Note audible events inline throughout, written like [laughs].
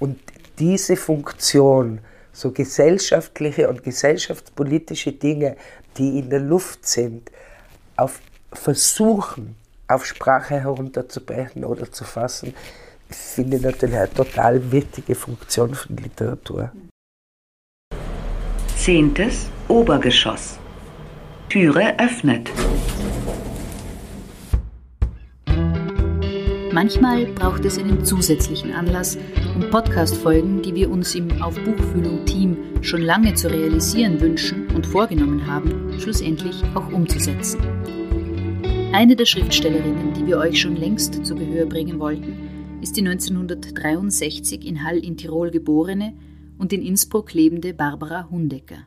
Und diese Funktion, so gesellschaftliche und gesellschaftspolitische Dinge, die in der Luft sind, auf versuchen, auf Sprache herunterzubrechen oder zu fassen, finde ich natürlich eine total wichtige Funktion von Literatur. Zehntes Obergeschoss. Türe öffnet. Manchmal braucht es einen zusätzlichen Anlass, um Podcast-Folgen, die wir uns im Auf Buchfühlung-Team schon lange zu realisieren wünschen und vorgenommen haben, schlussendlich auch umzusetzen. Eine der Schriftstellerinnen, die wir euch schon längst zu Gehör bringen wollten, ist die 1963 in Hall in Tirol geborene und in Innsbruck lebende Barbara Hundecker.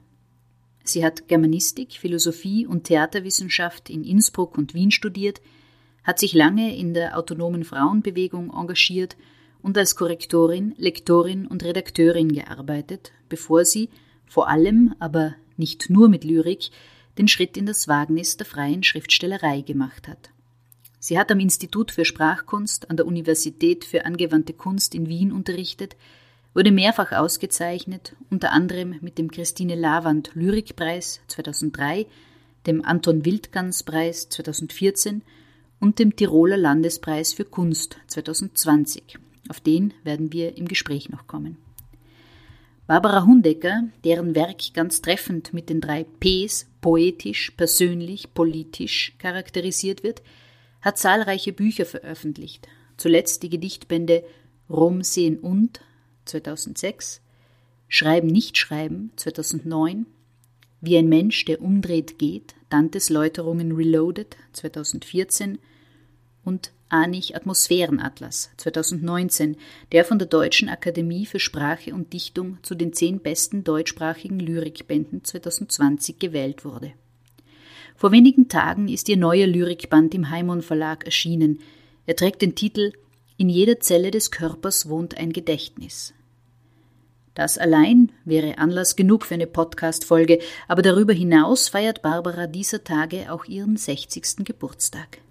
Sie hat Germanistik, Philosophie und Theaterwissenschaft in Innsbruck und Wien studiert, hat sich lange in der autonomen Frauenbewegung engagiert und als Korrektorin, Lektorin und Redakteurin gearbeitet, bevor sie, vor allem, aber nicht nur mit Lyrik, den Schritt in das Wagnis der freien Schriftstellerei gemacht hat. Sie hat am Institut für Sprachkunst an der Universität für angewandte Kunst in Wien unterrichtet, wurde mehrfach ausgezeichnet, unter anderem mit dem Christine Lavand Lyrikpreis 2003, dem Anton Wildgans Preis 2014 und dem Tiroler Landespreis für Kunst 2020. Auf den werden wir im Gespräch noch kommen. Barbara Hundecker, deren Werk ganz treffend mit den drei Ps poetisch, persönlich, politisch charakterisiert wird, hat zahlreiche Bücher veröffentlicht, zuletzt die Gedichtbände Rom sehen und 2006, Schreiben nicht schreiben 2009, Wie ein Mensch, der umdreht geht, Dantes Läuterungen Reloaded 2014 und Anich Atmosphärenatlas 2019, der von der Deutschen Akademie für Sprache und Dichtung zu den zehn besten deutschsprachigen Lyrikbänden 2020 gewählt wurde. Vor wenigen Tagen ist ihr neuer Lyrikband im Heimon Verlag erschienen. Er trägt den Titel In jeder Zelle des Körpers wohnt ein Gedächtnis. Das allein wäre Anlass genug für eine Podcast-Folge, aber darüber hinaus feiert Barbara dieser Tage auch ihren 60. Geburtstag.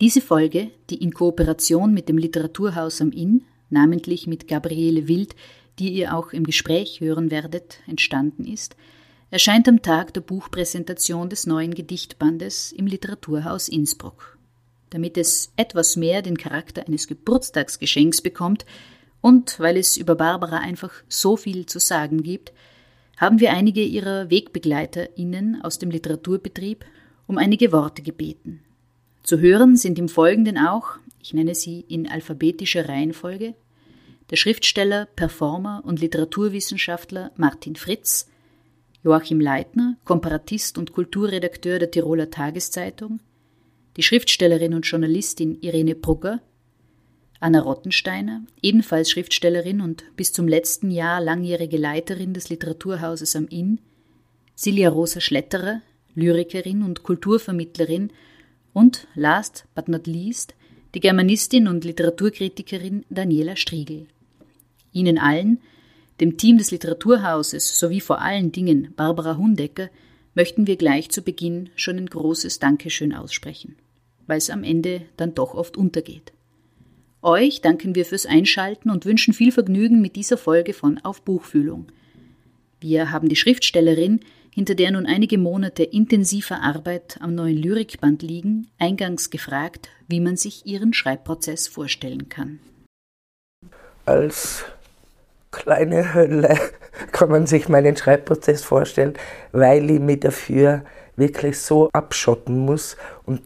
Diese Folge, die in Kooperation mit dem Literaturhaus am Inn, namentlich mit Gabriele Wild, die ihr auch im Gespräch hören werdet, entstanden ist, erscheint am Tag der Buchpräsentation des neuen Gedichtbandes im Literaturhaus Innsbruck. Damit es etwas mehr den Charakter eines Geburtstagsgeschenks bekommt, und weil es über Barbara einfach so viel zu sagen gibt, haben wir einige ihrer WegbegleiterInnen aus dem Literaturbetrieb um einige Worte gebeten. Zu hören sind im Folgenden auch, ich nenne sie in alphabetischer Reihenfolge, der Schriftsteller, Performer und Literaturwissenschaftler Martin Fritz, Joachim Leitner, Komparatist und Kulturredakteur der Tiroler Tageszeitung, die Schriftstellerin und Journalistin Irene Brugger, Anna Rottensteiner, ebenfalls Schriftstellerin und bis zum letzten Jahr langjährige Leiterin des Literaturhauses am Inn, Silja Rosa Schletterer, Lyrikerin und Kulturvermittlerin und last but not least die Germanistin und Literaturkritikerin Daniela Striegel. Ihnen allen, dem Team des Literaturhauses sowie vor allen Dingen Barbara Hundecker, möchten wir gleich zu Beginn schon ein großes Dankeschön aussprechen, weil es am Ende dann doch oft untergeht. Euch danken wir fürs Einschalten und wünschen viel Vergnügen mit dieser Folge von Auf Buchfühlung. Wir haben die Schriftstellerin, hinter der nun einige Monate intensiver Arbeit am neuen Lyrikband liegen, eingangs gefragt, wie man sich ihren Schreibprozess vorstellen kann. Als kleine Hölle [laughs] kann man sich meinen Schreibprozess vorstellen, weil ich mich dafür wirklich so abschotten muss und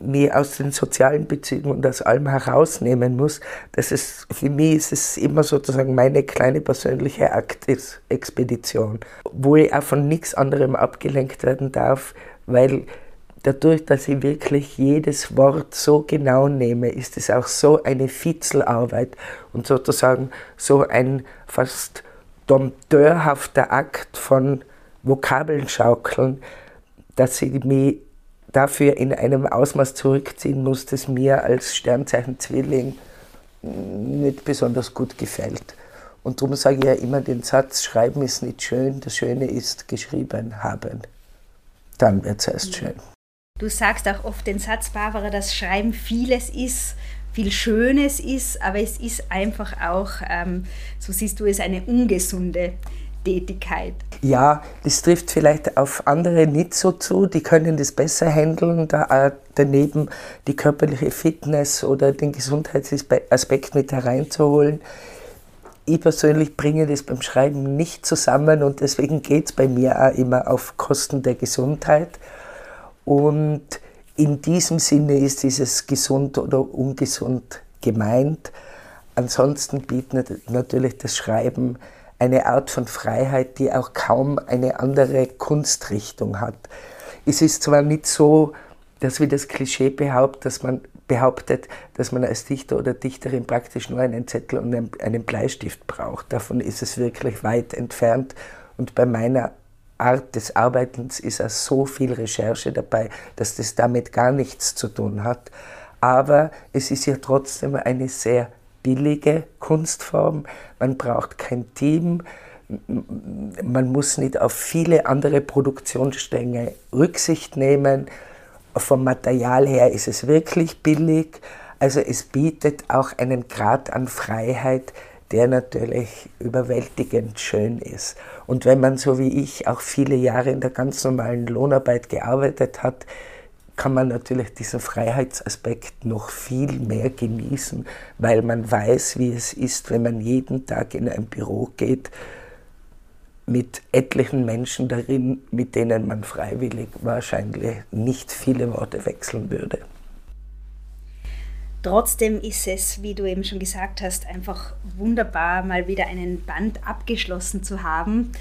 mich aus den sozialen Beziehungen und aus allem herausnehmen muss, dass es für mich ist es immer sozusagen meine kleine persönliche Aktexpedition, wo ich auch von nichts anderem abgelenkt werden darf, weil dadurch, dass ich wirklich jedes Wort so genau nehme, ist es auch so eine Fitzelarbeit und sozusagen so ein fast dompteurhafter Akt von Vokabeln schaukeln, dass ich mich dafür in einem Ausmaß zurückziehen muss, das mir als Sternzeichen Zwilling nicht besonders gut gefällt. Und darum sage ich ja immer den Satz, Schreiben ist nicht schön, das Schöne ist geschrieben haben. Dann wird es erst schön. Du sagst auch oft den Satz, Barbara, dass Schreiben vieles ist, viel Schönes ist, aber es ist einfach auch, ähm, so siehst du es, eine ungesunde Tätigkeit. Ja, das trifft vielleicht auf andere nicht so zu, die können das besser handeln, da daneben die körperliche Fitness oder den Gesundheitsaspekt mit hereinzuholen. Ich persönlich bringe das beim Schreiben nicht zusammen und deswegen geht es bei mir auch immer auf Kosten der Gesundheit. Und in diesem Sinne ist dieses gesund oder ungesund gemeint. Ansonsten bietet natürlich das Schreiben eine Art von Freiheit, die auch kaum eine andere Kunstrichtung hat. Es ist zwar nicht so, dass wie das Klischee behauptet, dass man behauptet, dass man als Dichter oder Dichterin praktisch nur einen Zettel und einen Bleistift braucht. Davon ist es wirklich weit entfernt. Und bei meiner Art des Arbeitens ist auch so viel Recherche dabei, dass das damit gar nichts zu tun hat. Aber es ist ja trotzdem eine sehr billige Kunstform. Man braucht kein Team. Man muss nicht auf viele andere Produktionsstränge Rücksicht nehmen. Vom Material her ist es wirklich billig. Also es bietet auch einen Grad an Freiheit, der natürlich überwältigend schön ist. Und wenn man so wie ich auch viele Jahre in der ganz normalen Lohnarbeit gearbeitet hat, kann man natürlich diesen Freiheitsaspekt noch viel mehr genießen, weil man weiß, wie es ist, wenn man jeden Tag in ein Büro geht mit etlichen Menschen darin, mit denen man freiwillig wahrscheinlich nicht viele Worte wechseln würde. Trotzdem ist es, wie du eben schon gesagt hast, einfach wunderbar, mal wieder einen Band abgeschlossen zu haben.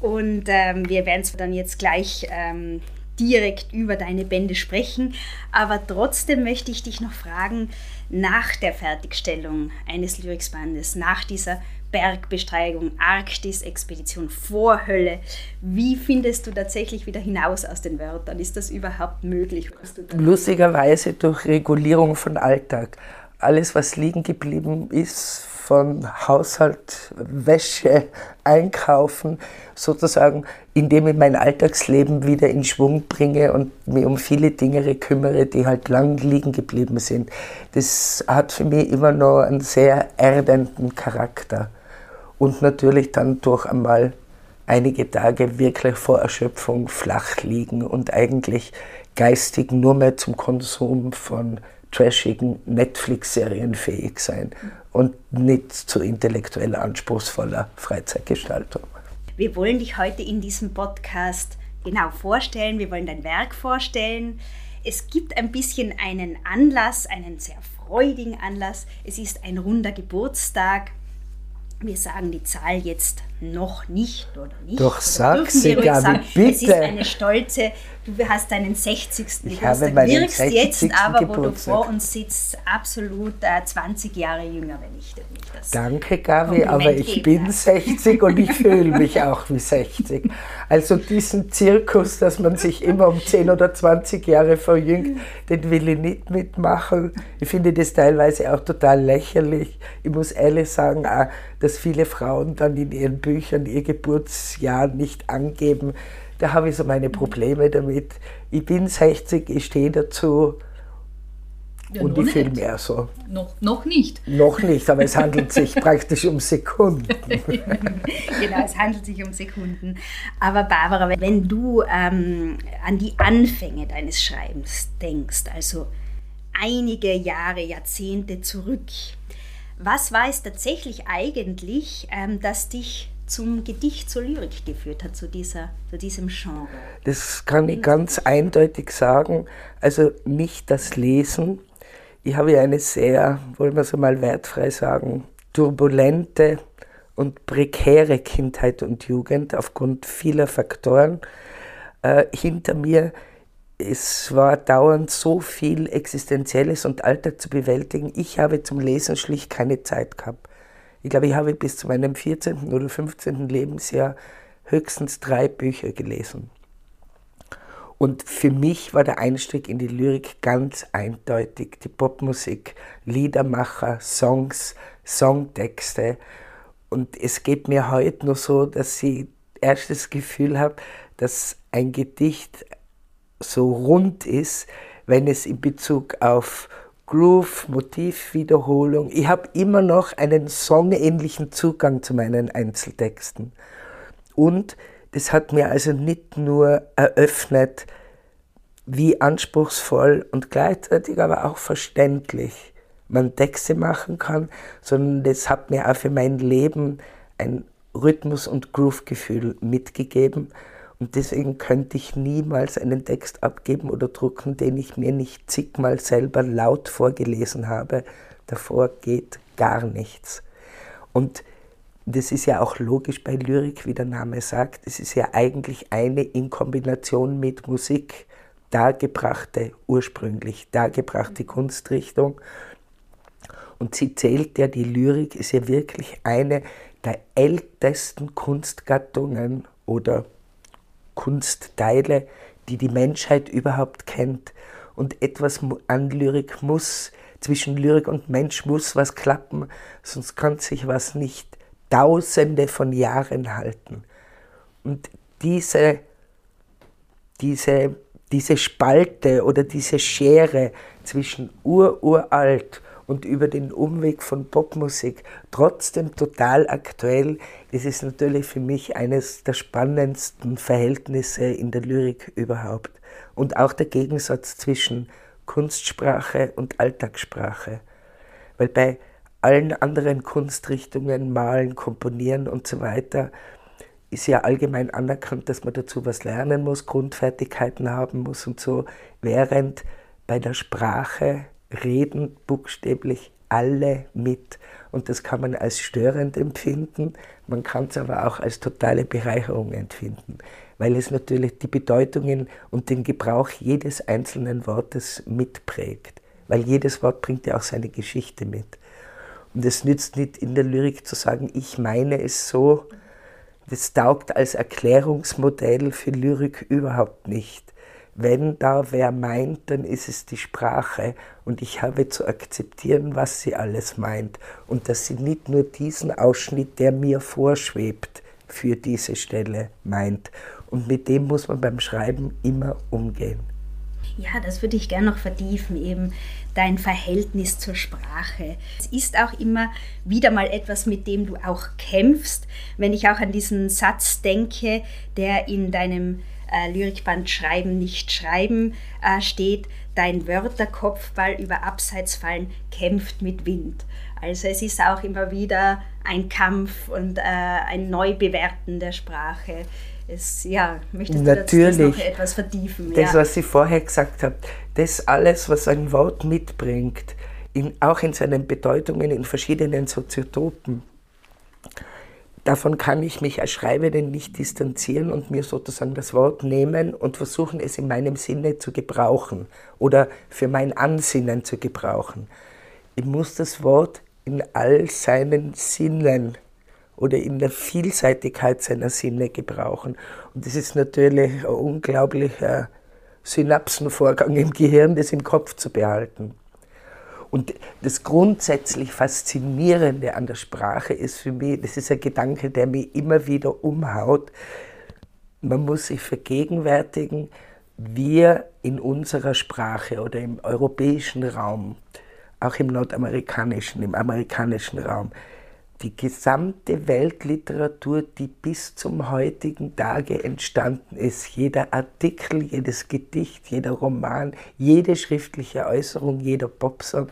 Und ähm, wir werden es dann jetzt gleich ähm, direkt über deine Bände sprechen. Aber trotzdem möchte ich dich noch fragen, nach der Fertigstellung eines Lyricsbandes, nach dieser Bergbesteigung, Arktis-Expedition, Vorhölle. Wie findest du tatsächlich wieder hinaus aus den Wörtern? Ist das überhaupt möglich? Lustigerweise durch Regulierung von Alltag. Alles, was liegen geblieben ist, von Haushalt, Wäsche, Einkaufen, sozusagen, indem ich mein Alltagsleben wieder in Schwung bringe und mich um viele Dinge kümmere, die halt lang liegen geblieben sind. Das hat für mich immer noch einen sehr erdenden Charakter und natürlich dann durch einmal einige Tage wirklich vor Erschöpfung flach liegen und eigentlich geistig nur mehr zum Konsum von trashigen Netflix-Serien fähig sein und nicht zu intellektuell anspruchsvoller Freizeitgestaltung. Wir wollen dich heute in diesem Podcast genau vorstellen, wir wollen dein Werk vorstellen. Es gibt ein bisschen einen Anlass, einen sehr freudigen Anlass. Es ist ein runder Geburtstag wir sagen die Zahl jetzt noch nicht oder nicht. Doch sag sie, Gabi, bitte. Es ist eine stolze, du hast deinen 60. Ich Geburtstag. Wirkst 60. jetzt aber, Geburtstag. wo du vor uns sitzt, absolut äh, 20 Jahre jünger, wenn ich das Danke, Gabi, aber ich bin darf. 60 und ich fühle mich auch wie 60. Also diesen Zirkus, dass man sich immer um 10 oder 20 Jahre verjüngt, den will ich nicht mitmachen. Ich finde das teilweise auch total lächerlich. Ich muss ehrlich sagen, auch, dass viele Frauen dann in ihren Büchern ihr Geburtsjahr nicht angeben. Da habe ich so meine Probleme damit. Ich bin 60, ich stehe dazu. Ja, und ich fühle mehr so. Noch, noch nicht. Noch nicht, aber es handelt sich [laughs] praktisch um Sekunden. [laughs] genau, es handelt sich um Sekunden. Aber Barbara, wenn du ähm, an die Anfänge deines Schreibens denkst, also einige Jahre, Jahrzehnte zurück, was war es tatsächlich eigentlich, ähm, das dich zum Gedicht, zur Lyrik geführt hat, zu, dieser, zu diesem Genre? Das kann ich ganz eindeutig sagen. Also nicht das Lesen. Ich habe ja eine sehr, wollen wir es mal wertfrei sagen, turbulente und prekäre Kindheit und Jugend aufgrund vieler Faktoren äh, hinter mir es war dauernd so viel Existenzielles und Alltag zu bewältigen. Ich habe zum Lesen schlicht keine Zeit gehabt. Ich glaube, ich habe bis zu meinem 14. oder 15. Lebensjahr höchstens drei Bücher gelesen. Und für mich war der Einstieg in die Lyrik ganz eindeutig. Die Popmusik, Liedermacher, Songs, Songtexte. Und es geht mir heute nur so, dass ich erst das Gefühl habe, dass ein Gedicht so rund ist, wenn es in Bezug auf Groove, Motivwiederholung. Ich habe immer noch einen songähnlichen Zugang zu meinen Einzeltexten. Und das hat mir also nicht nur eröffnet, wie anspruchsvoll und gleichzeitig aber auch verständlich man Texte machen kann, sondern das hat mir auch für mein Leben ein Rhythmus- und Groove-Gefühl mitgegeben. Und deswegen könnte ich niemals einen Text abgeben oder drucken, den ich mir nicht zigmal selber laut vorgelesen habe. Davor geht gar nichts. Und das ist ja auch logisch bei Lyrik, wie der Name sagt. Es ist ja eigentlich eine in Kombination mit Musik dargebrachte, ursprünglich dargebrachte Kunstrichtung. Und sie zählt ja, die Lyrik ist ja wirklich eine der ältesten Kunstgattungen oder Kunstteile, die die Menschheit überhaupt kennt. Und etwas an Lyrik muss, zwischen Lyrik und Mensch muss was klappen, sonst kann sich was nicht Tausende von Jahren halten. Und diese, diese, diese Spalte oder diese Schere zwischen ururalt und über den Umweg von Popmusik trotzdem total aktuell, ist natürlich für mich eines der spannendsten Verhältnisse in der Lyrik überhaupt. Und auch der Gegensatz zwischen Kunstsprache und Alltagssprache. Weil bei allen anderen Kunstrichtungen, Malen, Komponieren und so weiter, ist ja allgemein anerkannt, dass man dazu was lernen muss, Grundfertigkeiten haben muss und so, während bei der Sprache reden buchstäblich alle mit. Und das kann man als störend empfinden, man kann es aber auch als totale Bereicherung empfinden, weil es natürlich die Bedeutungen und den Gebrauch jedes einzelnen Wortes mitprägt. Weil jedes Wort bringt ja auch seine Geschichte mit. Und es nützt nicht in der Lyrik zu sagen, ich meine es so. Das taugt als Erklärungsmodell für Lyrik überhaupt nicht. Wenn da wer meint, dann ist es die Sprache und ich habe zu akzeptieren, was sie alles meint und dass sie nicht nur diesen Ausschnitt, der mir vorschwebt, für diese Stelle meint. Und mit dem muss man beim Schreiben immer umgehen. Ja, das würde ich gerne noch vertiefen, eben dein Verhältnis zur Sprache. Es ist auch immer wieder mal etwas, mit dem du auch kämpfst. Wenn ich auch an diesen Satz denke, der in deinem äh, Lyrikband Schreiben, nicht Schreiben äh, steht, dein Wörterkopfball über Abseits fallen kämpft mit Wind. Also es ist auch immer wieder ein Kampf und äh, ein Neubewerten der Sprache. Es, ja, möchtest du Natürlich. das, noch etwas vertiefen? Das, ja. was ich vorher gesagt habe, das alles, was ein Wort mitbringt, in, auch in seinen Bedeutungen in verschiedenen Soziotopen, davon kann ich mich als Schreibende nicht distanzieren und mir sozusagen das Wort nehmen und versuchen, es in meinem Sinne zu gebrauchen oder für mein Ansinnen zu gebrauchen. Ich muss das Wort in all seinen Sinnen oder in der Vielseitigkeit seiner Sinne gebrauchen. Und das ist natürlich ein unglaublicher Synapsenvorgang im Gehirn, das im Kopf zu behalten. Und das grundsätzlich Faszinierende an der Sprache ist für mich, das ist ein Gedanke, der mich immer wieder umhaut, man muss sich vergegenwärtigen, wir in unserer Sprache oder im europäischen Raum, auch im nordamerikanischen, im amerikanischen Raum, die gesamte Weltliteratur, die bis zum heutigen Tage entstanden ist, jeder Artikel, jedes Gedicht, jeder Roman, jede schriftliche Äußerung, jeder Popsong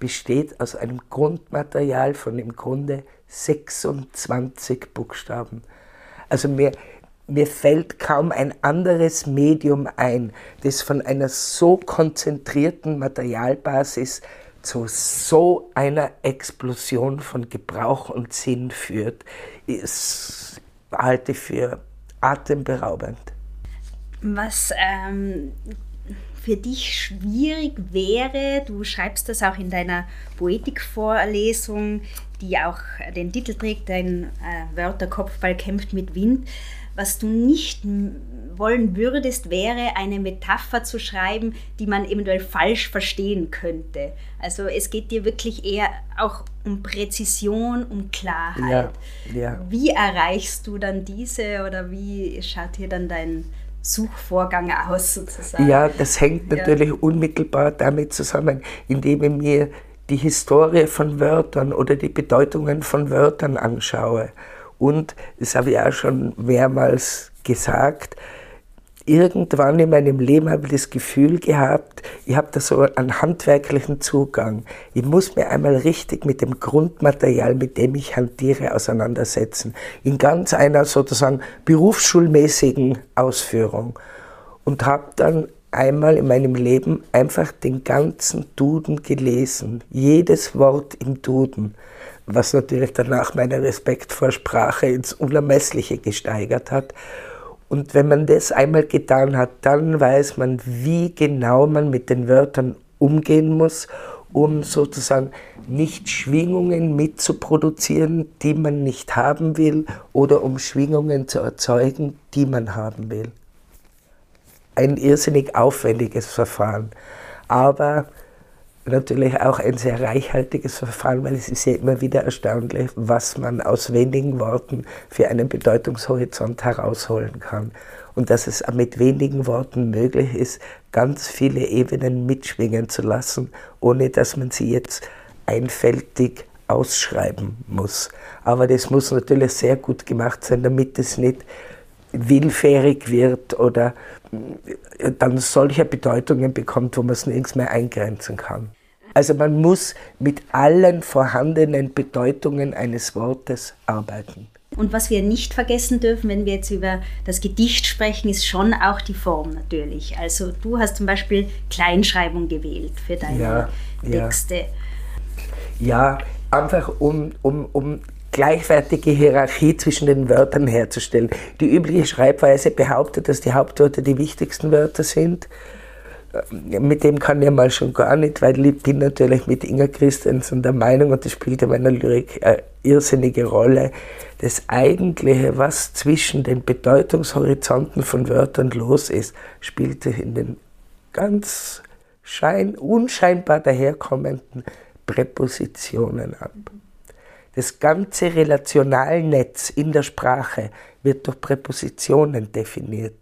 besteht aus einem Grundmaterial von im Grunde 26 Buchstaben. Also mir, mir fällt kaum ein anderes Medium ein, das von einer so konzentrierten Materialbasis zu so einer Explosion von Gebrauch und Sinn führt, ist, halte ich für atemberaubend. Was ähm, für dich schwierig wäre, du schreibst das auch in deiner Poetikvorlesung, die auch den Titel trägt, dein äh, Wörterkopfball kämpft mit Wind, was du nicht wollen würdest, wäre eine Metapher zu schreiben, die man eventuell falsch verstehen könnte. Also es geht dir wirklich eher auch um Präzision, um Klarheit. Ja, ja. Wie erreichst du dann diese oder wie schaut hier dann dein Suchvorgang aus sozusagen? Ja, das hängt natürlich ja. unmittelbar damit zusammen, indem ich mir die Historie von Wörtern oder die Bedeutungen von Wörtern anschaue. Und, das habe ich auch schon mehrmals gesagt, irgendwann in meinem Leben habe ich das Gefühl gehabt, ich habe da so einen handwerklichen Zugang. Ich muss mir einmal richtig mit dem Grundmaterial, mit dem ich hantiere, auseinandersetzen. In ganz einer sozusagen berufsschulmäßigen Ausführung. Und habe dann einmal in meinem Leben einfach den ganzen Duden gelesen. Jedes Wort im Duden was natürlich danach meinen Respekt vor Sprache ins Unermessliche gesteigert hat. Und wenn man das einmal getan hat, dann weiß man, wie genau man mit den Wörtern umgehen muss, um sozusagen nicht Schwingungen mitzuproduzieren, die man nicht haben will, oder um Schwingungen zu erzeugen, die man haben will. Ein irrsinnig aufwendiges Verfahren. Aber natürlich auch ein sehr reichhaltiges Verfahren, weil es ist ja immer wieder erstaunlich, was man aus wenigen Worten für einen Bedeutungshorizont herausholen kann. Und dass es mit wenigen Worten möglich ist, ganz viele Ebenen mitschwingen zu lassen, ohne dass man sie jetzt einfältig ausschreiben muss. Aber das muss natürlich sehr gut gemacht sein, damit es nicht willfährig wird oder dann solche Bedeutungen bekommt, wo man es nirgends mehr eingrenzen kann. Also man muss mit allen vorhandenen Bedeutungen eines Wortes arbeiten. Und was wir nicht vergessen dürfen, wenn wir jetzt über das Gedicht sprechen, ist schon auch die Form natürlich. Also du hast zum Beispiel Kleinschreibung gewählt für deine ja, Texte. Ja, ja einfach um, um, um gleichwertige Hierarchie zwischen den Wörtern herzustellen. Die übliche Schreibweise behauptet, dass die Hauptwörter die wichtigsten Wörter sind mit dem kann ich mal schon gar nicht, weil ich bin natürlich mit Inga Christensen der Meinung, und das spielt in meiner Lyrik eine irrsinnige Rolle, das Eigentliche, was zwischen den Bedeutungshorizonten von Wörtern los ist, spielte in den ganz schein, unscheinbar daherkommenden Präpositionen ab. Das ganze Relationalnetz in der Sprache wird durch Präpositionen definiert.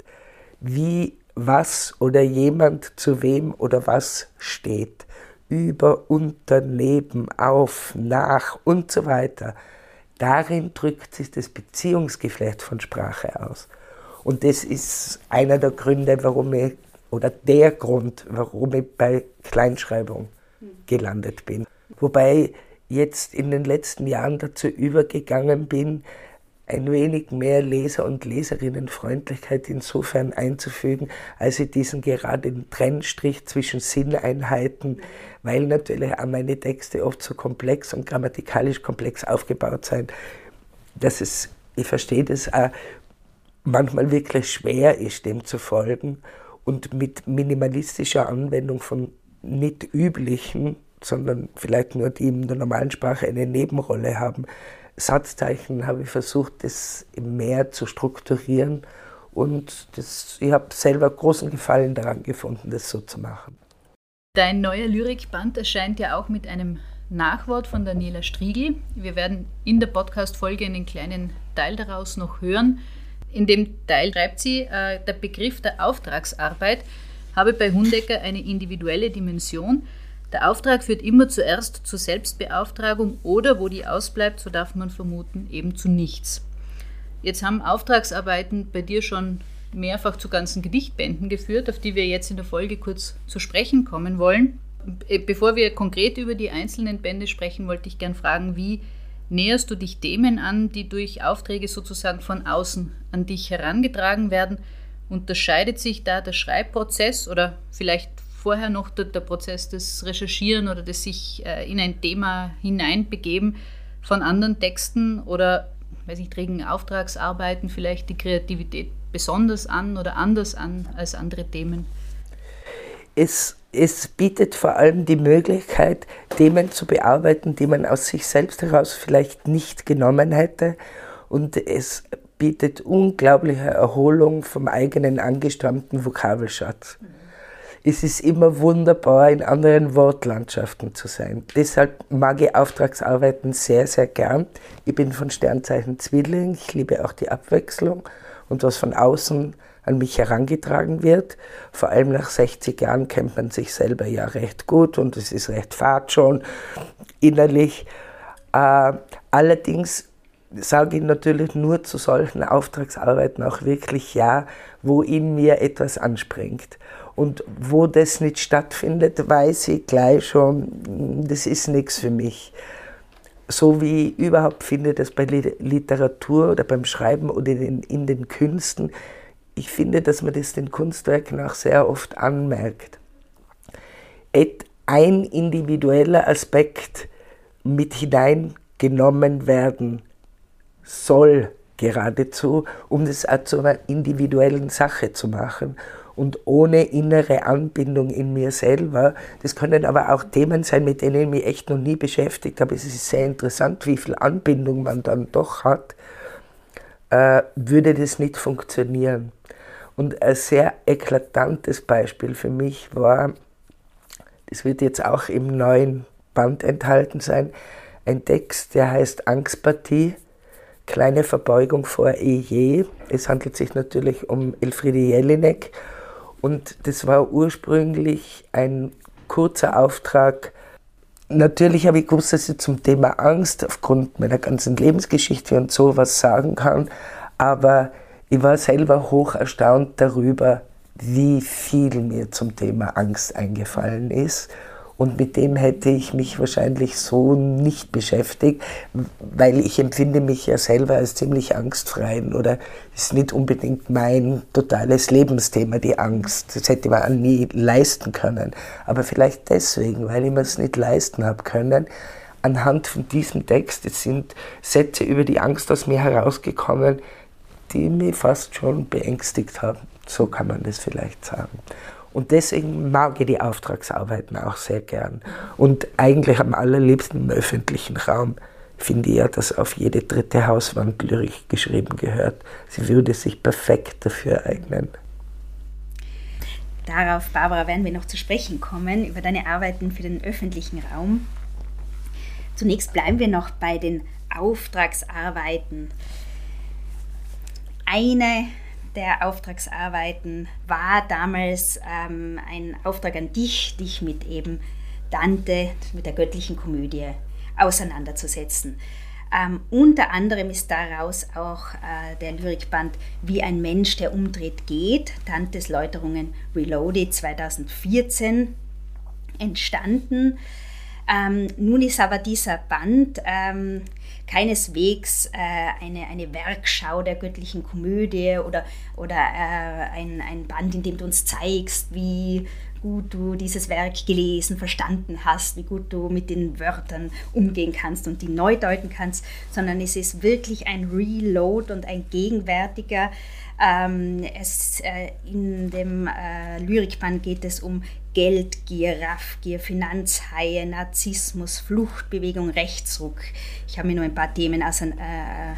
Wie was oder jemand zu wem oder was steht. Über, unter, neben, auf, nach und so weiter. Darin drückt sich das Beziehungsgeflecht von Sprache aus. Und das ist einer der Gründe, warum ich, oder der Grund, warum ich bei Kleinschreibung gelandet bin. Wobei jetzt in den letzten Jahren dazu übergegangen bin, ein wenig mehr Leser- und Leserinnenfreundlichkeit insofern einzufügen, als ich diesen gerade den Trennstrich zwischen Sinneinheiten, weil natürlich auch meine Texte oft so komplex und grammatikalisch komplex aufgebaut sind, dass es, ich verstehe das auch, manchmal wirklich schwer ist, dem zu folgen und mit minimalistischer Anwendung von nicht üblichen, sondern vielleicht nur die in der normalen Sprache eine Nebenrolle haben, Satzzeichen habe ich versucht, das mehr zu strukturieren. Und das, ich habe selber großen Gefallen daran gefunden, das so zu machen. Dein neuer Lyrikband erscheint ja auch mit einem Nachwort von Daniela Striegel. Wir werden in der Podcast-Folge einen kleinen Teil daraus noch hören. In dem Teil schreibt sie, äh, der Begriff der Auftragsarbeit habe bei Hundecker eine individuelle Dimension. Der Auftrag führt immer zuerst zur Selbstbeauftragung oder, wo die ausbleibt, so darf man vermuten, eben zu nichts. Jetzt haben Auftragsarbeiten bei dir schon mehrfach zu ganzen Gedichtbänden geführt, auf die wir jetzt in der Folge kurz zu sprechen kommen wollen. Bevor wir konkret über die einzelnen Bände sprechen, wollte ich gern fragen, wie näherst du dich Themen an, die durch Aufträge sozusagen von außen an dich herangetragen werden? Unterscheidet sich da der Schreibprozess oder vielleicht vorher noch der, der Prozess des Recherchieren oder des sich äh, in ein Thema hineinbegeben von anderen Texten oder weiß ich, trägen Auftragsarbeiten vielleicht die Kreativität besonders an oder anders an als andere Themen? Es, es bietet vor allem die Möglichkeit, Themen zu bearbeiten, die man aus sich selbst heraus vielleicht nicht genommen hätte. Und es bietet unglaubliche Erholung vom eigenen angestammten Vokabelschatz. Mhm es ist immer wunderbar, in anderen Wortlandschaften zu sein. Deshalb mag ich Auftragsarbeiten sehr, sehr gern. Ich bin von Sternzeichen Zwilling, ich liebe auch die Abwechslung und was von außen an mich herangetragen wird. Vor allem nach 60 Jahren kennt man sich selber ja recht gut und es ist recht fad schon innerlich. Äh, allerdings sage ich natürlich nur zu solchen Auftragsarbeiten auch wirklich ja, wo in mir etwas anspringt. Und wo das nicht stattfindet, weiß ich gleich schon, das ist nichts für mich. So wie ich überhaupt finde, dass bei Literatur oder beim Schreiben oder in, in den Künsten, ich finde, dass man das den Kunstwerken auch sehr oft anmerkt. Ein individueller Aspekt mit hineingenommen werden soll geradezu, um das auch zu einer individuellen Sache zu machen und ohne innere Anbindung in mir selber. Das können aber auch Themen sein, mit denen ich mich echt noch nie beschäftigt habe. Es ist sehr interessant, wie viel Anbindung man dann doch hat. Äh, würde das nicht funktionieren. Und ein sehr eklatantes Beispiel für mich war, das wird jetzt auch im neuen Band enthalten sein, ein Text, der heißt Angstpartie kleine Verbeugung vor EJ. Es handelt sich natürlich um Elfriede Jelinek und das war ursprünglich ein kurzer Auftrag. Natürlich habe ich gewusst, dass ich zum Thema Angst aufgrund meiner ganzen Lebensgeschichte und so was sagen kann, aber ich war selber hoch erstaunt darüber, wie viel mir zum Thema Angst eingefallen ist und mit dem hätte ich mich wahrscheinlich so nicht beschäftigt, weil ich empfinde mich ja selber als ziemlich angstfrei oder ist nicht unbedingt mein totales Lebensthema, die Angst. Das hätte man nie leisten können. Aber vielleicht deswegen, weil ich mir es nicht leisten habe können, anhand von diesem Text, es sind Sätze über die Angst aus mir herausgekommen, die mich fast schon beängstigt haben. So kann man das vielleicht sagen. Und deswegen mag ich die Auftragsarbeiten auch sehr gern. Und eigentlich am allerliebsten im öffentlichen Raum finde ich ja, dass auf jede dritte Hauswand Lyrik geschrieben gehört. Sie würde sich perfekt dafür eignen. Darauf, Barbara, werden wir noch zu sprechen kommen, über deine Arbeiten für den öffentlichen Raum. Zunächst bleiben wir noch bei den Auftragsarbeiten. Eine der Auftragsarbeiten war damals ähm, ein Auftrag an dich, dich mit eben Dante, mit der göttlichen Komödie auseinanderzusetzen. Ähm, unter anderem ist daraus auch äh, der Lyrikband Wie ein Mensch, der umdreht geht, Dantes Läuterungen Reloaded 2014 entstanden. Ähm, nun ist aber dieser Band ähm, keineswegs äh, eine, eine Werkschau der göttlichen Komödie oder, oder äh, ein, ein Band, in dem du uns zeigst, wie gut du dieses Werk gelesen, verstanden hast, wie gut du mit den Wörtern umgehen kannst und die neu deuten kannst, sondern es ist wirklich ein Reload und ein gegenwärtiger ähm, es, äh, in dem äh, Lyrikband geht es um Geldgier, Raffgier, Finanzhaie, Narzissmus, Fluchtbewegung, Rechtsruck. Ich habe mir nur ein paar Themen aus, äh,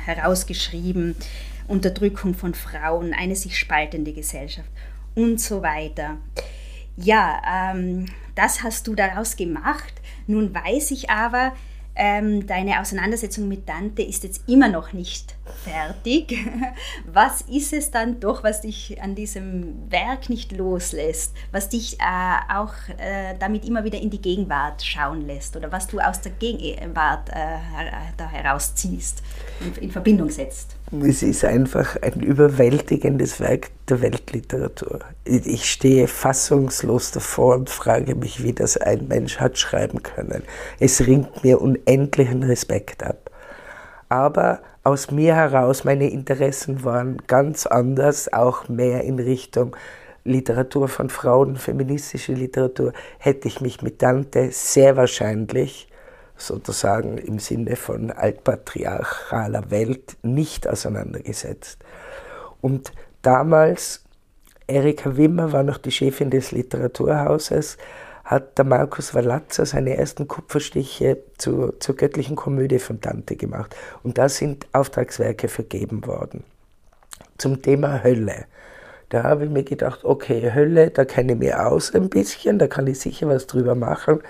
herausgeschrieben. Unterdrückung von Frauen, eine sich spaltende Gesellschaft und so weiter. Ja, ähm, das hast du daraus gemacht. Nun weiß ich aber, ähm, deine Auseinandersetzung mit Dante ist jetzt immer noch nicht fertig. [laughs] Was ist es dann doch, was dich an diesem Werk nicht loslässt, was dich äh, auch äh, damit immer wieder in die Gegenwart schauen lässt oder was du aus der Gegenwart äh, da herausziehst, in, in Verbindung setzt? Es ist einfach ein überwältigendes Werk der Weltliteratur. Ich stehe fassungslos davor und frage mich, wie das ein Mensch hat schreiben können. Es ringt mir unendlichen Respekt ab. Aber aus mir heraus, meine Interessen waren ganz anders, auch mehr in Richtung Literatur von Frauen, feministische Literatur, hätte ich mich mit Dante sehr wahrscheinlich sozusagen im Sinne von altpatriarchaler Welt nicht auseinandergesetzt. Und damals, Erika Wimmer war noch die Chefin des Literaturhauses, hat der Markus Valazza seine ersten Kupferstiche zu, zur göttlichen Komödie von Dante gemacht. Und da sind Auftragswerke vergeben worden. Zum Thema Hölle. Da habe ich mir gedacht, okay, Hölle, da kenne ich mich aus ein bisschen, da kann ich sicher was drüber machen.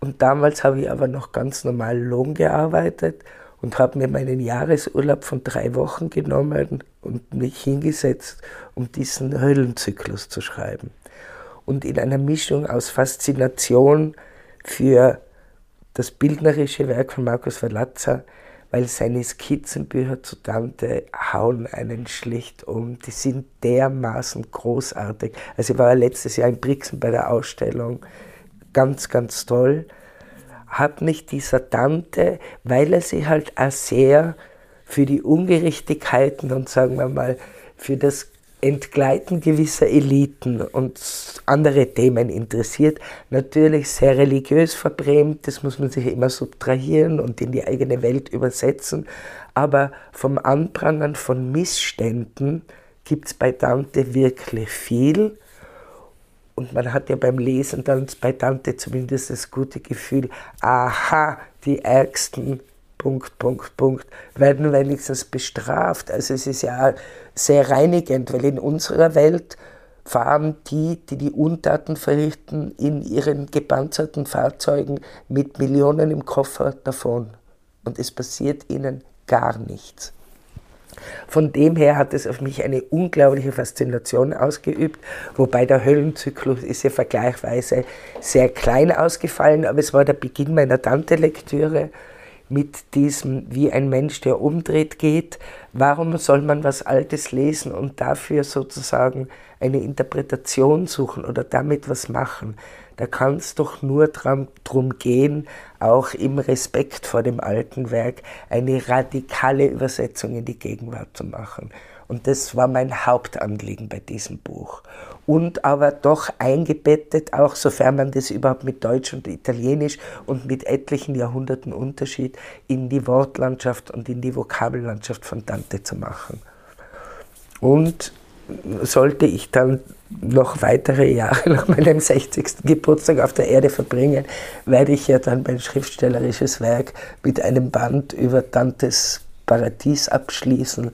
Und damals habe ich aber noch ganz normal Lohn gearbeitet und habe mir meinen Jahresurlaub von drei Wochen genommen und mich hingesetzt, um diesen Höllenzyklus zu schreiben. Und in einer Mischung aus Faszination für das bildnerische Werk von Markus Verlatzer, weil seine Skizzenbücher zu Dante hauen einen schlicht um. Die sind dermaßen großartig. Also ich war letztes Jahr in Brixen bei der Ausstellung. Ganz, ganz toll. Hat nicht dieser Dante, weil er sich halt auch sehr für die Ungerechtigkeiten und sagen wir mal für das Entgleiten gewisser Eliten und andere Themen interessiert. Natürlich sehr religiös verbrämt, das muss man sich immer subtrahieren und in die eigene Welt übersetzen. Aber vom Anprangern von Missständen gibt es bei Dante wirklich viel. Und man hat ja beim Lesen dann bei Dante zumindest das gute Gefühl, aha, die ärgsten Punkt, Punkt, Punkt, werden wenigstens bestraft. Also es ist ja sehr reinigend, weil in unserer Welt fahren die, die die Untaten verrichten, in ihren gepanzerten Fahrzeugen mit Millionen im Koffer davon. Und es passiert ihnen gar nichts. Von dem her hat es auf mich eine unglaubliche Faszination ausgeübt, wobei der Höllenzyklus ist ja vergleichsweise sehr klein ausgefallen, aber es war der Beginn meiner Tante-Lektüre mit diesem, wie ein Mensch, der umdreht, geht. Warum soll man was Altes lesen und dafür sozusagen eine Interpretation suchen oder damit was machen? Da kann es doch nur darum gehen, auch im Respekt vor dem alten Werk eine radikale Übersetzung in die Gegenwart zu machen. Und das war mein Hauptanliegen bei diesem Buch. Und aber doch eingebettet, auch sofern man das überhaupt mit Deutsch und Italienisch und mit etlichen Jahrhunderten Unterschied in die Wortlandschaft und in die Vokabellandschaft von Dante zu machen. Und sollte ich dann noch weitere Jahre [laughs] nach meinem 60. Geburtstag auf der Erde verbringen, werde ich ja dann mein schriftstellerisches Werk mit einem Band über Dantes Paradies abschließen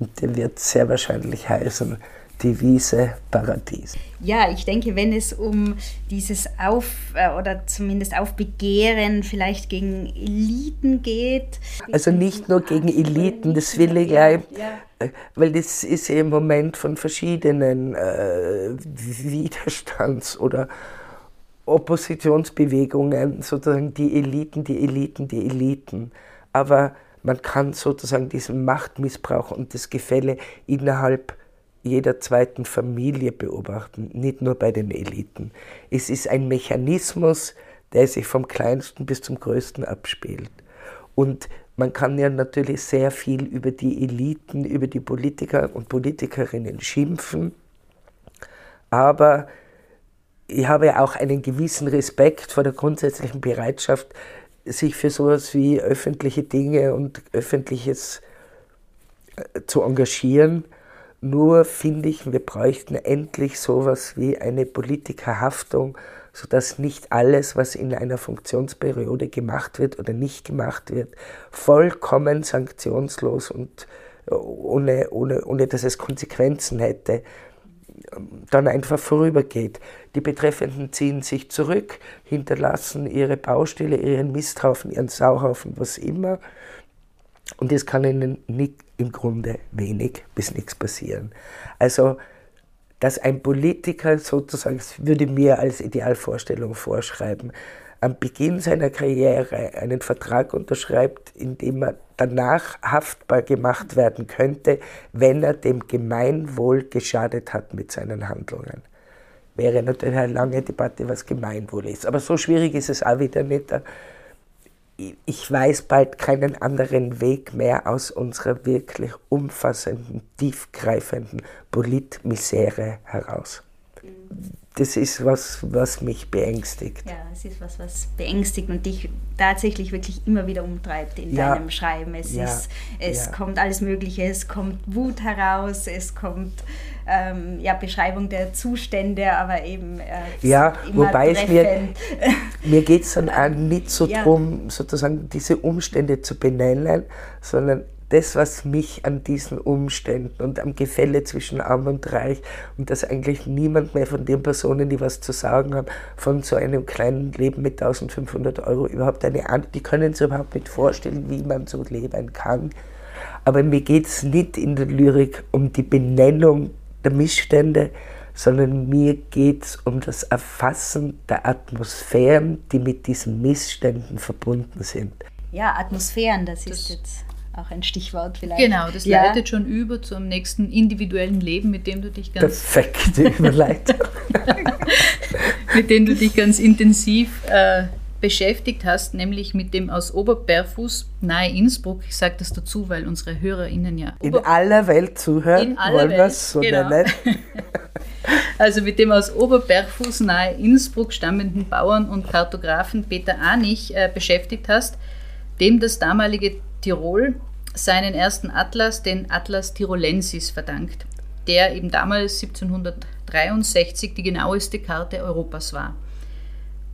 und der wird sehr wahrscheinlich heißen die Wiese Paradies. Ja, ich denke, wenn es um dieses Auf- äh, oder zumindest Aufbegehren vielleicht gegen Eliten geht. Also nicht nur gegen Eliten, das will ich gleich, ja, ja. Äh, weil das ist ja im Moment von verschiedenen äh, Widerstands- oder Oppositionsbewegungen sozusagen die Eliten, die Eliten, die Eliten. Aber man kann sozusagen diesen Machtmissbrauch und das Gefälle innerhalb jeder zweiten Familie beobachten, nicht nur bei den Eliten. Es ist ein Mechanismus, der sich vom kleinsten bis zum größten abspielt. Und man kann ja natürlich sehr viel über die Eliten, über die Politiker und Politikerinnen schimpfen, aber ich habe auch einen gewissen Respekt vor der grundsätzlichen Bereitschaft, sich für sowas wie öffentliche Dinge und öffentliches äh, zu engagieren. Nur finde ich, wir bräuchten endlich sowas wie eine Politikerhaftung, sodass nicht alles, was in einer Funktionsperiode gemacht wird oder nicht gemacht wird, vollkommen sanktionslos und äh, ohne, ohne, ohne dass es Konsequenzen hätte, dann einfach vorübergeht. Die Betreffenden ziehen sich zurück, hinterlassen ihre Baustelle, ihren Misthaufen, ihren Sauhaufen, was immer. Und es kann ihnen nicht, im Grunde wenig bis nichts passieren. Also, dass ein Politiker sozusagen, das würde mir als Idealvorstellung vorschreiben, am Beginn seiner Karriere einen Vertrag unterschreibt, in dem er danach haftbar gemacht werden könnte, wenn er dem Gemeinwohl geschadet hat mit seinen Handlungen. Wäre natürlich eine lange Debatte, was Gemeinwohl ist. Aber so schwierig ist es auch wieder nicht. Ich weiß bald keinen anderen Weg mehr aus unserer wirklich umfassenden, tiefgreifenden Politmisere heraus das ist was, was mich beängstigt. Ja, es ist was, was beängstigt und dich tatsächlich wirklich immer wieder umtreibt in ja. deinem Schreiben. Es, ja. ist, es ja. kommt alles Mögliche, es kommt Wut heraus, es kommt ähm, ja, Beschreibung der Zustände, aber eben äh, Ja, wobei treffend. es mir, [laughs] mir geht es dann auch nicht so darum, sozusagen diese Umstände zu benennen, sondern das, was mich an diesen Umständen und am Gefälle zwischen Arm und Reich und dass eigentlich niemand mehr von den Personen, die was zu sagen haben, von so einem kleinen Leben mit 1500 Euro überhaupt eine Ahnung, die können sich überhaupt nicht vorstellen, wie man so leben kann. Aber mir geht es nicht in der Lyrik um die Benennung der Missstände, sondern mir geht es um das Erfassen der Atmosphären, die mit diesen Missständen verbunden sind. Ja, Atmosphären, das, das ist jetzt auch ein Stichwort vielleicht. Genau, das ja. leitet schon über zum nächsten individuellen Leben, mit dem du dich ganz perfekte Überleitung, [laughs] mit dem du dich ganz intensiv äh, beschäftigt hast, nämlich mit dem aus Oberberfuß nahe Innsbruck. Ich sage das dazu, weil unsere HörerInnen ja in aller Welt zuhören, wollen wir es so genau. nennen. [laughs] also mit dem aus Oberbergfuß nahe Innsbruck stammenden Bauern und Kartografen Peter Anich äh, beschäftigt hast, dem das damalige Tirol seinen ersten Atlas, den Atlas Tirolensis, verdankt, der eben damals 1763 die genaueste Karte Europas war.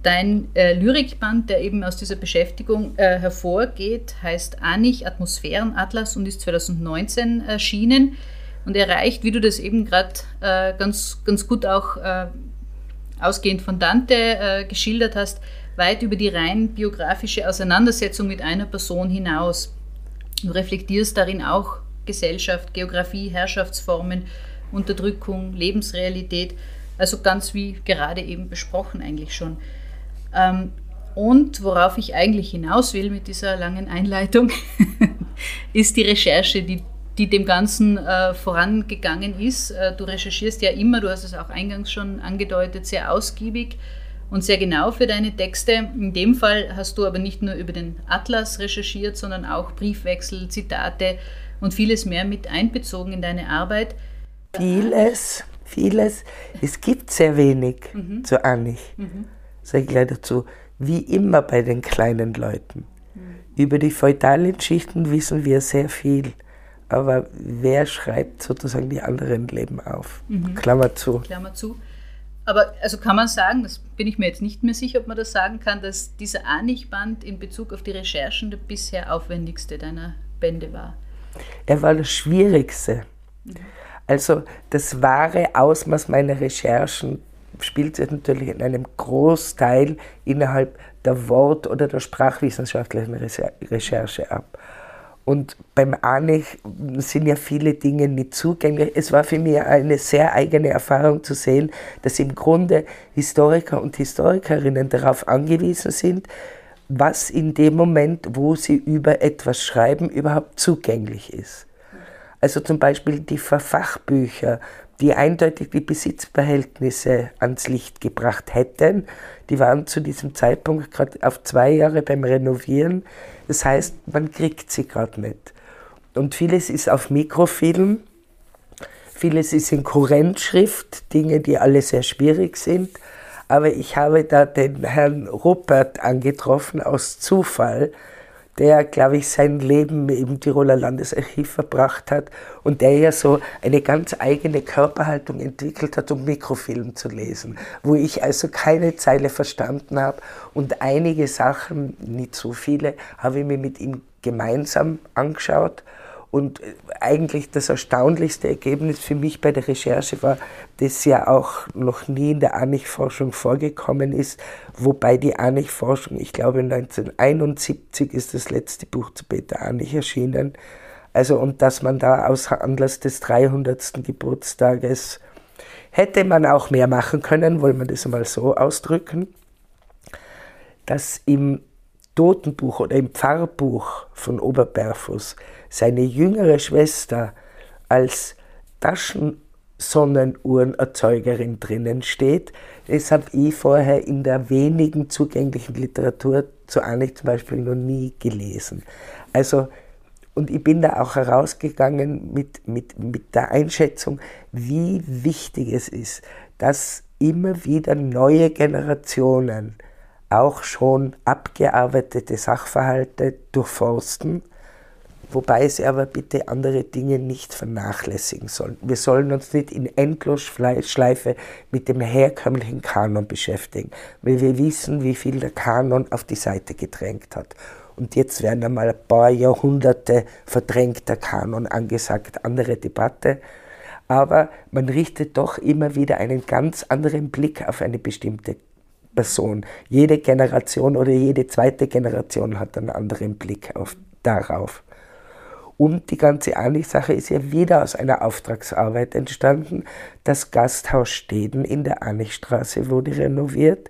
Dein äh, Lyrikband, der eben aus dieser Beschäftigung äh, hervorgeht, heißt Anich Atmosphärenatlas und ist 2019 erschienen und erreicht, wie du das eben gerade äh, ganz, ganz gut auch äh, ausgehend von Dante äh, geschildert hast, weit über die rein biografische Auseinandersetzung mit einer Person hinaus. Du reflektierst darin auch Gesellschaft, Geografie, Herrschaftsformen, Unterdrückung, Lebensrealität, also ganz wie gerade eben besprochen eigentlich schon. Ähm, und worauf ich eigentlich hinaus will mit dieser langen Einleitung, [laughs] ist die Recherche, die, die dem Ganzen äh, vorangegangen ist. Äh, du recherchierst ja immer, du hast es auch eingangs schon angedeutet, sehr ausgiebig und sehr genau für deine Texte. In dem Fall hast du aber nicht nur über den Atlas recherchiert, sondern auch Briefwechsel, Zitate und vieles mehr mit einbezogen in deine Arbeit. Vieles, vieles. Es gibt sehr wenig mhm. zu Anich. Mhm. Sage ich gleich dazu. Wie immer bei den kleinen Leuten. Mhm. Über die feudalen Schichten wissen wir sehr viel. Aber wer schreibt sozusagen die anderen Leben auf? Mhm. Klammer zu. Klammer zu. Aber also kann man sagen, das bin ich mir jetzt nicht mehr sicher, ob man das sagen kann, dass dieser Anich-Band in Bezug auf die Recherchen der bisher aufwendigste deiner Bände war. Er war das Schwierigste. Also das wahre Ausmaß meiner Recherchen spielt sich natürlich in einem Großteil innerhalb der Wort- oder der sprachwissenschaftlichen Recherche ab. Und beim Anich sind ja viele Dinge nicht zugänglich. Es war für mich eine sehr eigene Erfahrung zu sehen, dass im Grunde Historiker und Historikerinnen darauf angewiesen sind, was in dem Moment, wo sie über etwas schreiben, überhaupt zugänglich ist. Also zum Beispiel die Verfachbücher, die eindeutig die Besitzverhältnisse ans Licht gebracht hätten, die waren zu diesem Zeitpunkt gerade auf zwei Jahre beim Renovieren. Das heißt, man kriegt sie gerade nicht. Und vieles ist auf Mikrofilm, vieles ist in Kurrentschrift, Dinge, die alle sehr schwierig sind. Aber ich habe da den Herrn Rupert angetroffen aus Zufall, der, glaube ich, sein Leben im Tiroler Landesarchiv verbracht hat und der ja so eine ganz eigene Körperhaltung entwickelt hat, um Mikrofilm zu lesen, wo ich also keine Zeile verstanden habe und einige Sachen, nicht so viele, habe ich mir mit ihm gemeinsam angeschaut und eigentlich das erstaunlichste Ergebnis für mich bei der Recherche war, das ja auch noch nie in der Anich-Forschung vorgekommen ist, wobei die Anich-Forschung, ich glaube 1971 ist das letzte Buch zu Peter Anich erschienen, also und dass man da aus Anlass des 300. Geburtstages hätte man auch mehr machen können, wollen wir das mal so ausdrücken, dass im Totenbuch oder im Pfarrbuch von Oberberfuß seine jüngere Schwester als Taschensonnenuhrenerzeugerin drinnen steht. Das habe ich vorher in der wenigen zugänglichen Literatur zu Anich zum Beispiel noch nie gelesen. Also, und ich bin da auch herausgegangen mit, mit, mit der Einschätzung, wie wichtig es ist, dass immer wieder neue Generationen auch schon abgearbeitete Sachverhalte durchforsten wobei sie aber bitte andere Dinge nicht vernachlässigen sollen. Wir sollen uns nicht in Endlosschleife mit dem herkömmlichen Kanon beschäftigen, weil wir wissen, wie viel der Kanon auf die Seite gedrängt hat. und jetzt werden einmal ein paar Jahrhunderte verdrängter Kanon angesagt, andere Debatte. Aber man richtet doch immer wieder einen ganz anderen Blick auf eine bestimmte Person. Jede Generation oder jede zweite Generation hat einen anderen Blick auf, darauf. Und die ganze Anich-Sache ist ja wieder aus einer Auftragsarbeit entstanden. Das Gasthaus Steden in der Anichstraße wurde renoviert.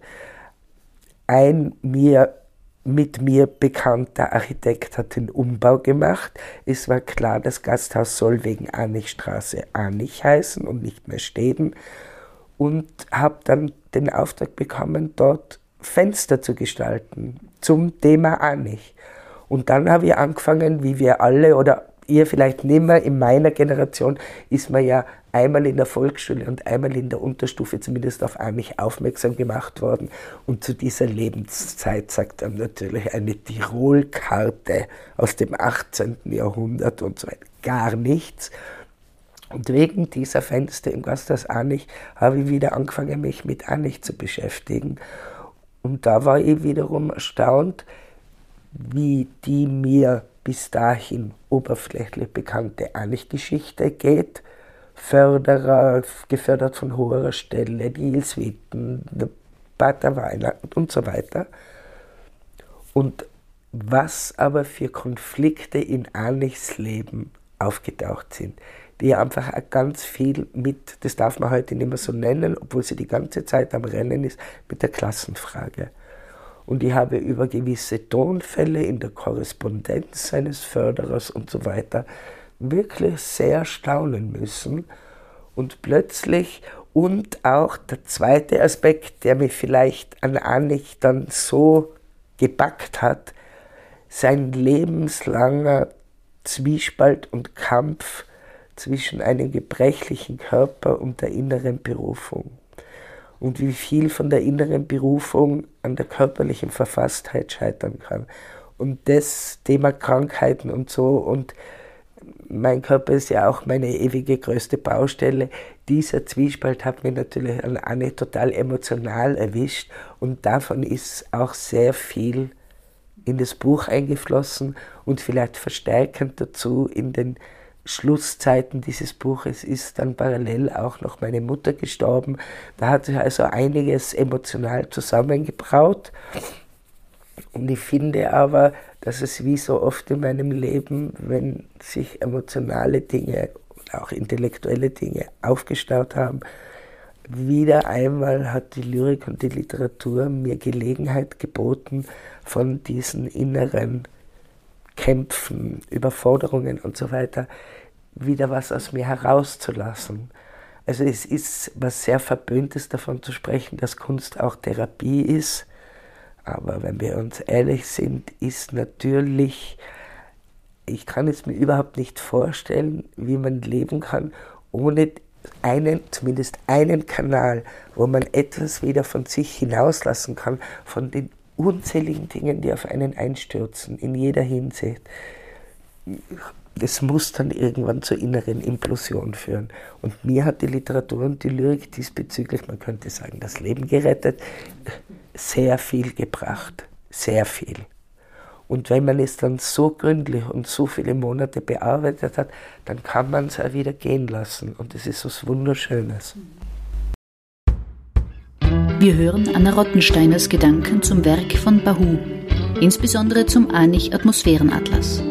Ein mir mit mir bekannter Architekt hat den Umbau gemacht. Es war klar, das Gasthaus soll wegen Anichstraße Anich heißen und nicht mehr Steden. Und habe dann den Auftrag bekommen, dort Fenster zu gestalten zum Thema Anich. Und dann habe ich angefangen, wie wir alle oder ihr vielleicht nicht mehr, in meiner Generation ist man ja einmal in der Volksschule und einmal in der Unterstufe zumindest auf mich aufmerksam gemacht worden. Und zu dieser Lebenszeit sagt er natürlich eine Tirolkarte aus dem 18. Jahrhundert und so weiter gar nichts. Und wegen dieser Fenster im Gasthaus Anich habe ich wieder angefangen, mich mit Anich zu beschäftigen. Und da war ich wiederum erstaunt, wie die mir bis dahin oberflächlich bekannte Anich-Geschichte geht. Förderer, gefördert von hoher Stelle, die Jesuiten, der Pater Weihnacht und so weiter. Und was aber für Konflikte in Anichs Leben aufgetaucht sind, die einfach ganz viel mit, das darf man heute nicht mehr so nennen, obwohl sie die ganze Zeit am Rennen ist, mit der Klassenfrage. Und ich habe über gewisse Tonfälle in der Korrespondenz seines Förderers und so weiter wirklich sehr staunen müssen. Und plötzlich, und auch der zweite Aspekt, der mich vielleicht an Anich dann so gepackt hat, sein lebenslanger Zwiespalt und Kampf zwischen einem gebrechlichen Körper und der inneren Berufung und wie viel von der inneren Berufung an der körperlichen Verfasstheit scheitern kann. Und das Thema Krankheiten und so und mein Körper ist ja auch meine ewige größte Baustelle. Dieser Zwiespalt hat mich natürlich an Anne total emotional erwischt und davon ist auch sehr viel in das Buch eingeflossen und vielleicht verstärkend dazu in den Schlusszeiten dieses Buches ist dann parallel auch noch meine Mutter gestorben. Da hat sich also einiges emotional zusammengebraut. Und ich finde aber, dass es wie so oft in meinem Leben, wenn sich emotionale Dinge und auch intellektuelle Dinge aufgestaut haben, wieder einmal hat die Lyrik und die Literatur mir Gelegenheit geboten, von diesen inneren Kämpfen, Überforderungen und so weiter wieder was aus mir herauszulassen. Also es ist was sehr Verböhntes davon zu sprechen, dass Kunst auch Therapie ist. Aber wenn wir uns ehrlich sind, ist natürlich, ich kann es mir überhaupt nicht vorstellen, wie man leben kann, ohne einen, zumindest einen Kanal, wo man etwas wieder von sich hinauslassen kann, von den unzähligen Dingen, die auf einen einstürzen, in jeder Hinsicht das muss dann irgendwann zur inneren Implosion führen. Und mir hat die Literatur und die Lyrik diesbezüglich, man könnte sagen, das Leben gerettet, sehr viel gebracht. Sehr viel. Und wenn man es dann so gründlich und so viele Monate bearbeitet hat, dann kann man es auch wieder gehen lassen. Und das ist was Wunderschönes. Wir hören Anna Rottensteiners Gedanken zum Werk von Bahu, insbesondere zum Anich Atmosphärenatlas.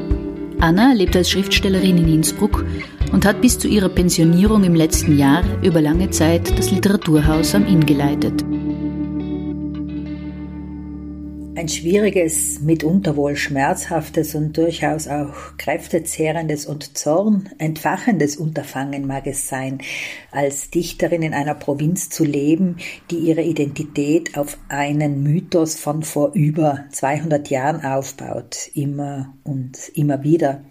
Anna lebt als Schriftstellerin in Innsbruck und hat bis zu ihrer Pensionierung im letzten Jahr über lange Zeit das Literaturhaus am Inn geleitet. Ein schwieriges, mitunter wohl schmerzhaftes und durchaus auch kräftezehrendes und Zorn entfachendes Unterfangen mag es sein, als Dichterin in einer Provinz zu leben, die ihre Identität auf einen Mythos von vor über 200 Jahren aufbaut, immer und immer wieder.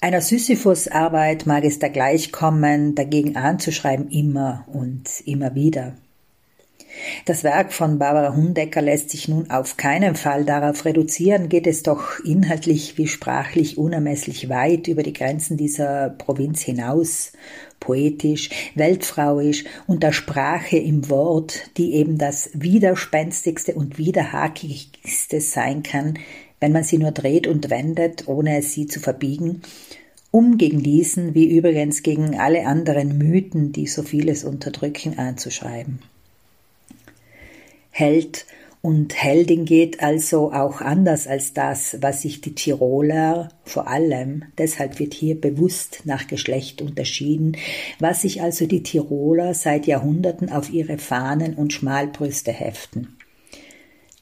Einer Sisyphus-Arbeit mag es da gleichkommen, dagegen anzuschreiben immer und immer wieder. Das Werk von Barbara Hundecker lässt sich nun auf keinen Fall darauf reduzieren, geht es doch inhaltlich wie sprachlich unermesslich weit über die Grenzen dieser Provinz hinaus, poetisch, weltfrauisch und der Sprache im Wort, die eben das widerspenstigste und widerhakigste sein kann, wenn man sie nur dreht und wendet, ohne sie zu verbiegen, um gegen diesen, wie übrigens gegen alle anderen Mythen, die so vieles unterdrücken, anzuschreiben. Held und Heldin geht also auch anders als das, was sich die Tiroler vor allem, deshalb wird hier bewusst nach Geschlecht unterschieden, was sich also die Tiroler seit Jahrhunderten auf ihre Fahnen und Schmalbrüste heften.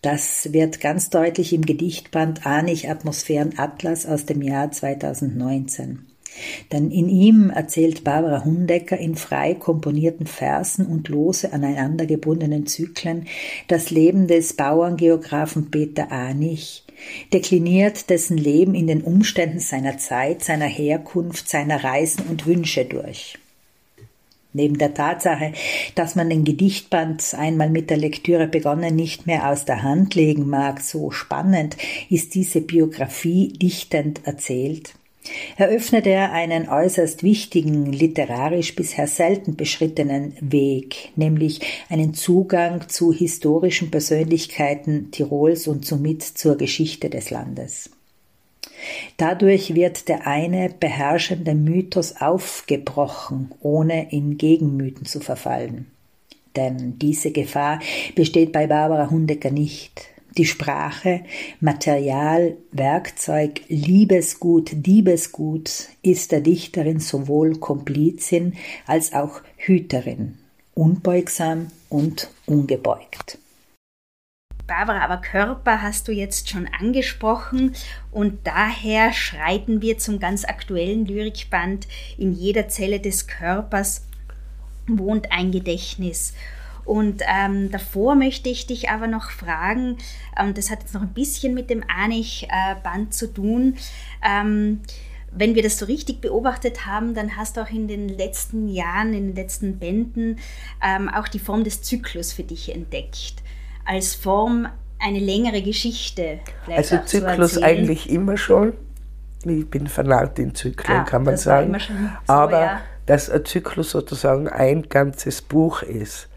Das wird ganz deutlich im Gedichtband Anich Atmosphären Atlas aus dem Jahr 2019. Denn in ihm erzählt Barbara Hundecker in frei komponierten Versen und lose aneinander gebundenen Zyklen das Leben des Bauerngeografen Peter Anich, dekliniert dessen Leben in den Umständen seiner Zeit, seiner Herkunft, seiner Reisen und Wünsche durch. Neben der Tatsache, dass man den Gedichtband einmal mit der Lektüre begonnen nicht mehr aus der Hand legen mag, so spannend ist diese Biografie dichtend erzählt eröffnet er einen äußerst wichtigen, literarisch bisher selten beschrittenen Weg, nämlich einen Zugang zu historischen Persönlichkeiten Tirols und somit zur Geschichte des Landes. Dadurch wird der eine beherrschende Mythos aufgebrochen, ohne in Gegenmythen zu verfallen. Denn diese Gefahr besteht bei Barbara Hundecker nicht. Die Sprache, Material, Werkzeug, Liebesgut, Diebesgut ist der Dichterin sowohl Komplizin als auch Hüterin, unbeugsam und ungebeugt. Barbara, aber Körper hast du jetzt schon angesprochen und daher schreiten wir zum ganz aktuellen Lyrikband In jeder Zelle des Körpers wohnt ein Gedächtnis. Und ähm, davor möchte ich dich aber noch fragen, und ähm, das hat jetzt noch ein bisschen mit dem Anich-Band zu tun. Ähm, wenn wir das so richtig beobachtet haben, dann hast du auch in den letzten Jahren, in den letzten Bänden ähm, auch die Form des Zyklus für dich entdeckt. Als Form eine längere Geschichte. Also Zyklus eigentlich immer schon. Ich bin vernarrt in Zyklen, ah, kann man sagen. So, Aber ja. dass ein Zyklus sozusagen ein ganzes Buch ist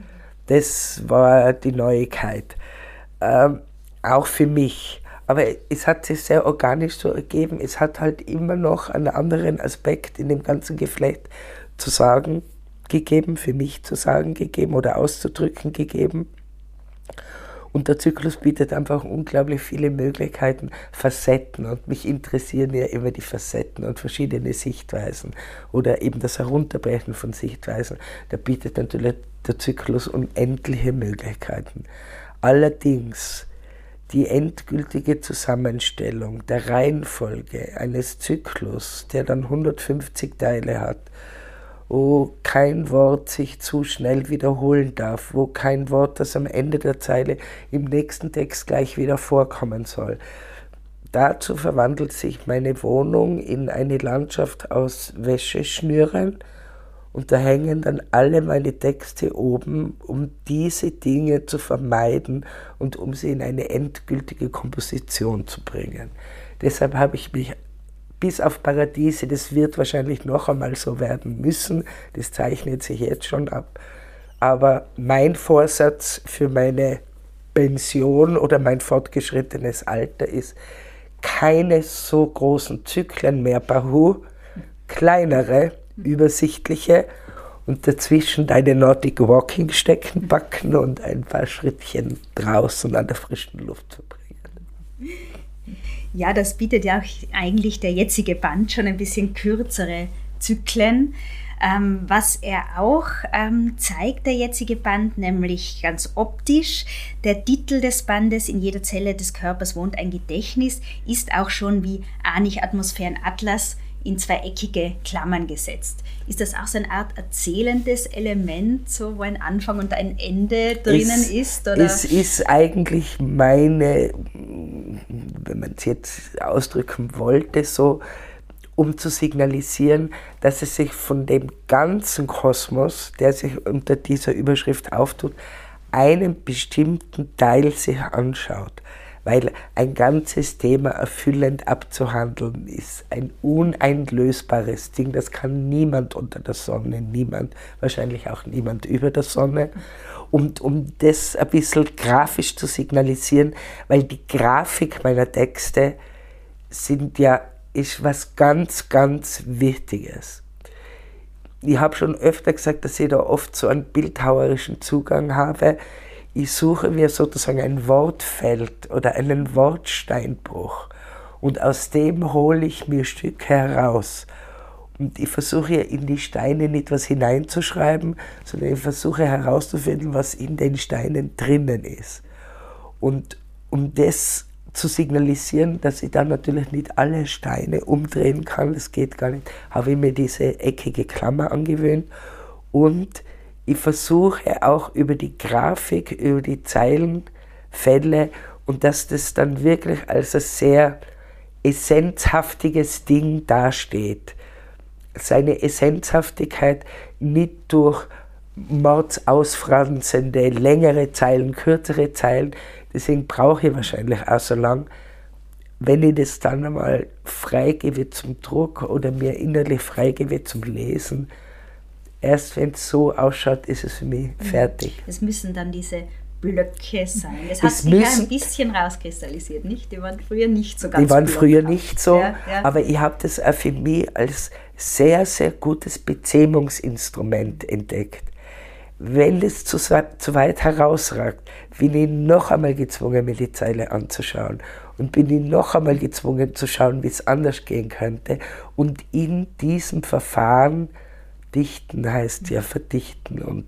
das war die Neuigkeit. Ähm, auch für mich. Aber es hat sich sehr organisch so ergeben. Es hat halt immer noch einen anderen Aspekt in dem ganzen Geflecht zu sagen gegeben, für mich zu sagen gegeben oder auszudrücken gegeben. Und der Zyklus bietet einfach unglaublich viele Möglichkeiten, Facetten. Und mich interessieren ja immer die Facetten und verschiedene Sichtweisen oder eben das Herunterbrechen von Sichtweisen. Da bietet natürlich der Zyklus unendliche Möglichkeiten. Allerdings die endgültige Zusammenstellung der Reihenfolge eines Zyklus, der dann 150 Teile hat, wo kein Wort sich zu schnell wiederholen darf, wo kein Wort, das am Ende der Zeile im nächsten Text gleich wieder vorkommen soll. Dazu verwandelt sich meine Wohnung in eine Landschaft aus Wäscheschnüren und da hängen dann alle meine Texte oben, um diese Dinge zu vermeiden und um sie in eine endgültige Komposition zu bringen. Deshalb habe ich mich bis auf Paradiese, das wird wahrscheinlich noch einmal so werden müssen, das zeichnet sich jetzt schon ab. Aber mein Vorsatz für meine Pension oder mein fortgeschrittenes Alter ist, keine so großen Zyklen mehr, Bahu, kleinere, übersichtliche und dazwischen deine Nordic Walking stecken, backen und ein paar Schrittchen draußen an der frischen Luft verbringen. Ja, das bietet ja auch eigentlich der jetzige Band schon ein bisschen kürzere Zyklen. Ähm, was er auch ähm, zeigt, der jetzige Band, nämlich ganz optisch. Der Titel des Bandes In jeder Zelle des Körpers wohnt ein Gedächtnis, ist auch schon wie Anich Atmosphären Atlas in zwei eckige Klammern gesetzt. Ist das auch so eine Art erzählendes Element, so wo ein Anfang und ein Ende drinnen es, ist? Oder? Es ist eigentlich meine, wenn man es jetzt ausdrücken wollte, so um zu signalisieren, dass es sich von dem ganzen Kosmos, der sich unter dieser Überschrift auftut, einen bestimmten Teil sich anschaut. Weil ein ganzes Thema erfüllend abzuhandeln ist ein uneinlösbares Ding. Das kann niemand unter der Sonne, niemand, wahrscheinlich auch niemand über der Sonne. Und um das ein bisschen grafisch zu signalisieren, weil die Grafik meiner Texte sind ja, ist was ganz, ganz Wichtiges ich habe schon öfter gesagt, dass ich da oft so einen bildhauerischen Zugang habe. Ich suche mir sozusagen ein Wortfeld oder einen Wortsteinbruch und aus dem hole ich mir Stücke heraus. Und ich versuche in die Steine nicht was hineinzuschreiben, sondern ich versuche herauszufinden, was in den Steinen drinnen ist. Und um das zu signalisieren, dass ich dann natürlich nicht alle Steine umdrehen kann, das geht gar nicht, habe ich mir diese eckige Klammer angewöhnt und ich versuche auch über die Grafik, über die Zeilenfälle und dass das dann wirklich als ein sehr essenzhaftiges Ding dasteht. Seine Essenzhaftigkeit nicht durch mordsausfranzende längere Zeilen, kürzere Zeilen, Deswegen brauche ich wahrscheinlich auch so lang, wenn ich das dann einmal freigebe zum Druck oder mir innerlich freigebe zum Lesen. Erst wenn es so ausschaut, ist es für mich mhm. fertig. Es müssen dann diese Blöcke sein. Das hat es sich ja ein bisschen rauskristallisiert, nicht? Die waren früher nicht so ganz Die waren früher nicht so, ja, ja. aber ich habe das auch für mich als sehr, sehr gutes Bezähmungsinstrument entdeckt wenn es zu, zu weit herausragt, bin ich noch einmal gezwungen, mir die Zeile anzuschauen. Und bin ich noch einmal gezwungen zu schauen, wie es anders gehen könnte. Und in diesem Verfahren, dichten heißt ja verdichten und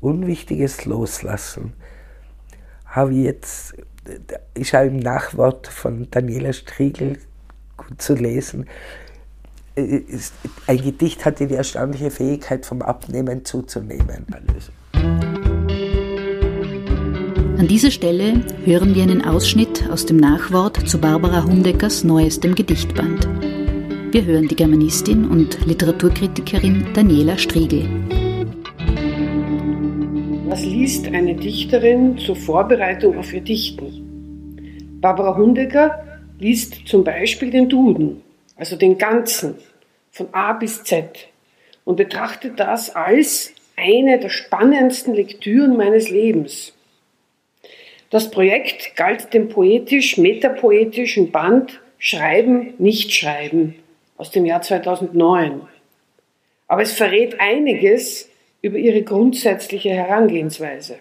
Unwichtiges loslassen, habe ich jetzt, ich habe im Nachwort von Daniela Striegel gut zu lesen, ein Gedicht hatte die erstaunliche Fähigkeit, vom Abnehmen zuzunehmen. An dieser Stelle hören wir einen Ausschnitt aus dem Nachwort zu Barbara Hundeckers neuestem Gedichtband. Wir hören die Germanistin und Literaturkritikerin Daniela Striegel. Was liest eine Dichterin zur Vorbereitung auf ihr Dichten? Barbara Hundecker liest zum Beispiel den Duden also den ganzen, von A bis Z, und betrachtet das als eine der spannendsten Lektüren meines Lebens. Das Projekt galt dem poetisch-metapoetischen Band Schreiben, nicht schreiben aus dem Jahr 2009. Aber es verrät einiges über ihre grundsätzliche Herangehensweise.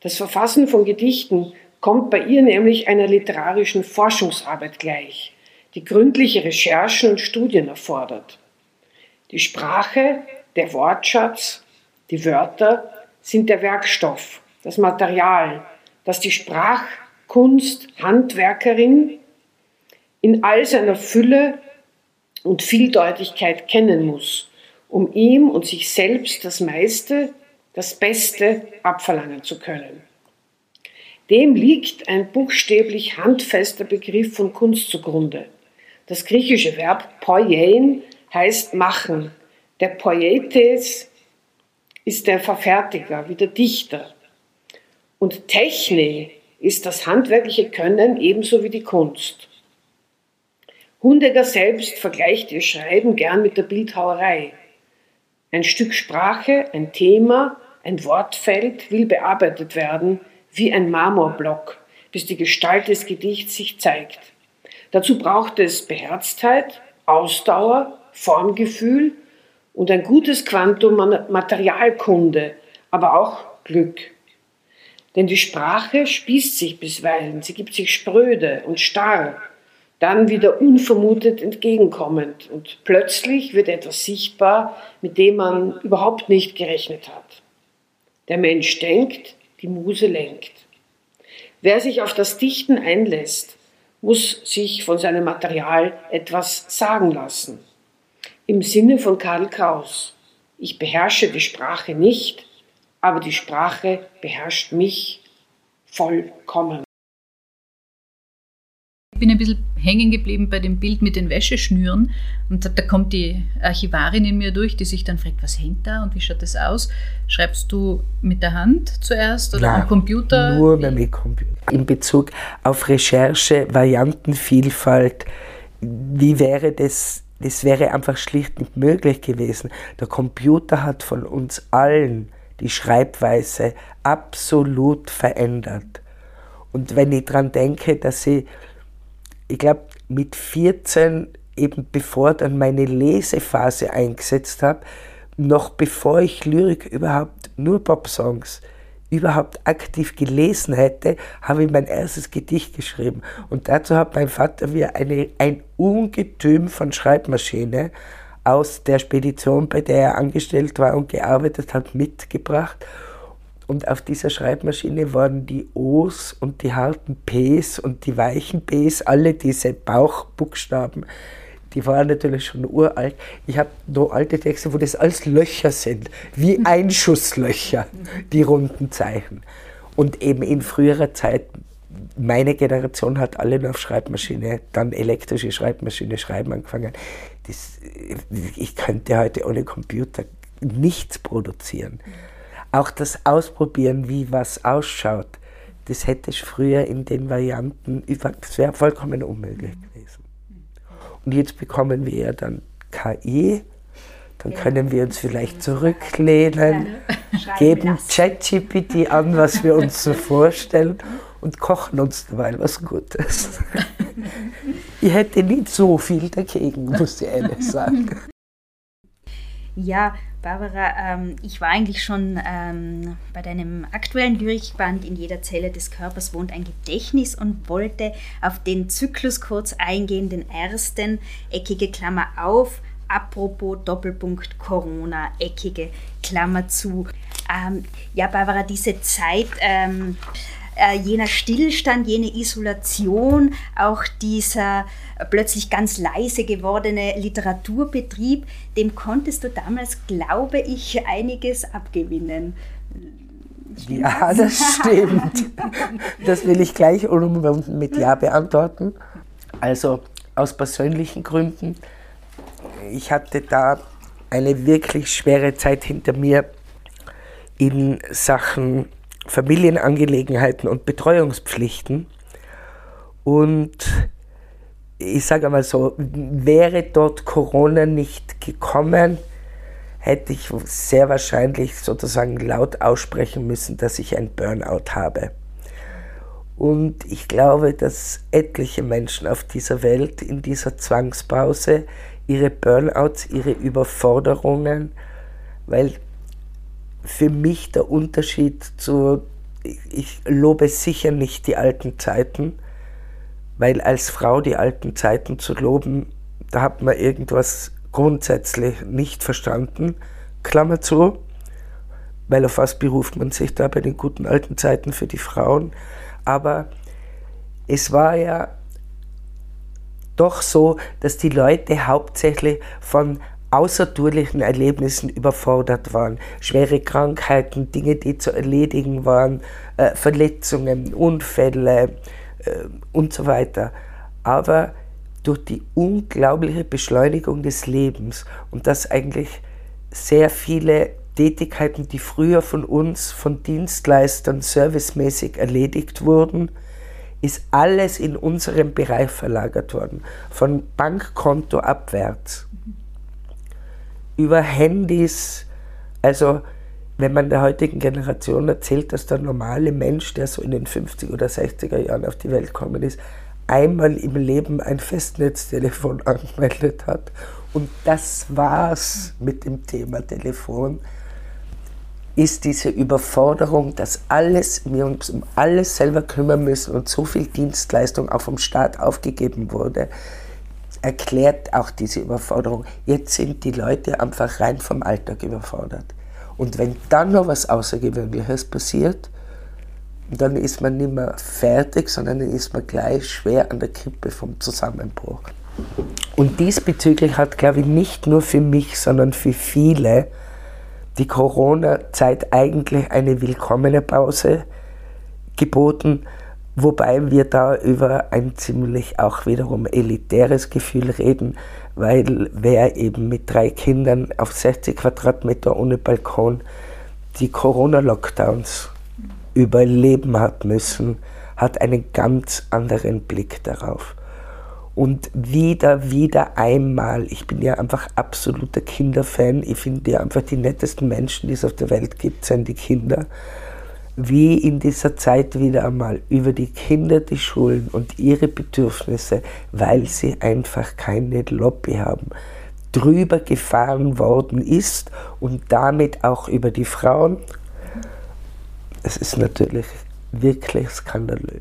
Das Verfassen von Gedichten kommt bei ihr nämlich einer literarischen Forschungsarbeit gleich die gründliche Recherchen und Studien erfordert. Die Sprache, der Wortschatz, die Wörter sind der Werkstoff, das Material, das die Sprachkunst Handwerkerin in all seiner Fülle und Vieldeutigkeit kennen muss, um ihm und sich selbst das meiste, das Beste abverlangen zu können. Dem liegt ein buchstäblich handfester Begriff von Kunst zugrunde. Das griechische Verb poiein heißt machen. Der Poietes ist der Verfertiger, wie der Dichter. Und Techne ist das handwerkliche Können ebenso wie die Kunst. Hundegger selbst vergleicht ihr Schreiben gern mit der Bildhauerei. Ein Stück Sprache, ein Thema, ein Wortfeld will bearbeitet werden wie ein Marmorblock, bis die Gestalt des Gedichts sich zeigt. Dazu braucht es Beherztheit, Ausdauer, Formgefühl und ein gutes Quantum Materialkunde, aber auch Glück. Denn die Sprache spießt sich bisweilen, sie gibt sich spröde und starr, dann wieder unvermutet entgegenkommend und plötzlich wird etwas sichtbar, mit dem man überhaupt nicht gerechnet hat. Der Mensch denkt, die Muse lenkt. Wer sich auf das Dichten einlässt, muss sich von seinem Material etwas sagen lassen. Im Sinne von Karl Kraus. Ich beherrsche die Sprache nicht, aber die Sprache beherrscht mich vollkommen. Ich bin ein bisschen hängen geblieben bei dem Bild mit den Wäscheschnüren und da kommt die Archivarin in mir durch, die sich dann fragt, was hängt da und wie schaut das aus? Schreibst du mit der Hand zuerst oder Nein, am Computer? Nur mit dem Computer. In Bezug auf Recherche, Variantenvielfalt, wie wäre das? Das wäre einfach schlicht nicht möglich gewesen. Der Computer hat von uns allen die Schreibweise absolut verändert. Und wenn ich daran denke, dass ich ich glaube, mit 14, eben bevor dann meine Lesephase eingesetzt habe, noch bevor ich Lyrik überhaupt, nur Pop-Songs, überhaupt aktiv gelesen hätte, habe ich mein erstes Gedicht geschrieben. Und dazu hat mein Vater mir eine, ein Ungetüm von Schreibmaschine aus der Spedition, bei der er angestellt war und gearbeitet hat, mitgebracht. Und auf dieser Schreibmaschine waren die O's und die harten P's und die weichen B's, alle diese Bauchbuchstaben, die waren natürlich schon uralt. Ich habe noch alte Texte, wo das alles Löcher sind, wie Einschusslöcher, die runden Zeichen. Und eben in früherer Zeit, meine Generation hat alle nur auf Schreibmaschine, dann elektrische Schreibmaschine schreiben angefangen. Das, ich könnte heute ohne Computer nichts produzieren. Auch das Ausprobieren, wie was ausschaut, das hätte ich früher in den Varianten, das wäre vollkommen unmöglich gewesen. Und jetzt bekommen wir ja dann KI, dann ja. können wir uns vielleicht zurücklehnen, ja. geben ChatGPT an, was wir uns so vorstellen und kochen uns dabei was Gutes. [laughs] ich hätte nicht so viel dagegen, muss ich ehrlich sagen. Ja, Barbara, ähm, ich war eigentlich schon ähm, bei deinem aktuellen Lyrikband In jeder Zelle des Körpers wohnt ein Gedächtnis und wollte auf den Zyklus kurz eingehen, den ersten, eckige Klammer auf, apropos Doppelpunkt Corona, eckige Klammer zu. Ähm, ja, Barbara, diese Zeit ähm, äh, jener Stillstand, jene Isolation, auch dieser plötzlich ganz leise gewordene Literaturbetrieb, dem konntest du damals, glaube ich, einiges abgewinnen. Stimmt ja, das stimmt. Das will ich gleich mit Ja beantworten. Also aus persönlichen Gründen. Ich hatte da eine wirklich schwere Zeit hinter mir in Sachen Familienangelegenheiten und Betreuungspflichten. Und ich sage mal so, wäre dort Corona nicht gekommen, hätte ich sehr wahrscheinlich sozusagen laut aussprechen müssen, dass ich ein Burnout habe. Und ich glaube, dass etliche Menschen auf dieser Welt in dieser Zwangspause ihre Burnouts, ihre Überforderungen, weil für mich der Unterschied zu, ich lobe sicher nicht die alten Zeiten, weil als Frau die alten Zeiten zu loben, da hat man irgendwas grundsätzlich nicht verstanden, Klammer zu, weil auf was beruft man sich da bei den guten alten Zeiten für die Frauen. Aber es war ja doch so, dass die Leute hauptsächlich von außertourlichen Erlebnissen überfordert waren. Schwere Krankheiten, Dinge, die zu erledigen waren, äh, Verletzungen, Unfälle äh, und so weiter. Aber durch die unglaubliche Beschleunigung des Lebens und dass eigentlich sehr viele Tätigkeiten, die früher von uns, von Dienstleistern servicemäßig erledigt wurden, ist alles in unserem Bereich verlagert worden, von Bankkonto abwärts über Handys. Also wenn man der heutigen Generation erzählt, dass der normale Mensch, der so in den 50er oder 60er Jahren auf die Welt gekommen ist, einmal im Leben ein Festnetztelefon [laughs] angemeldet hat. Und das war's mit dem Thema Telefon, ist diese Überforderung, dass alles, wir uns um alles selber kümmern müssen und so viel Dienstleistung auch vom Staat aufgegeben wurde, erklärt auch diese Überforderung. Jetzt sind die Leute einfach rein vom Alltag überfordert. Und wenn dann noch was Außergewöhnliches passiert, dann ist man nicht mehr fertig, sondern dann ist man gleich schwer an der Kippe vom Zusammenbruch. Und diesbezüglich hat, glaube ich, nicht nur für mich, sondern für viele die Corona-Zeit eigentlich eine willkommene Pause geboten, Wobei wir da über ein ziemlich auch wiederum elitäres Gefühl reden, weil wer eben mit drei Kindern auf 60 Quadratmeter ohne Balkon die Corona-Lockdowns überleben hat müssen, hat einen ganz anderen Blick darauf. Und wieder, wieder einmal, ich bin ja einfach absoluter Kinderfan, ich finde ja einfach die nettesten Menschen, die es auf der Welt gibt, sind die Kinder wie in dieser Zeit wieder einmal über die Kinder, die Schulen und ihre Bedürfnisse, weil sie einfach keine Lobby haben, drüber gefahren worden ist und damit auch über die Frauen. Es ist natürlich wirklich skandalös.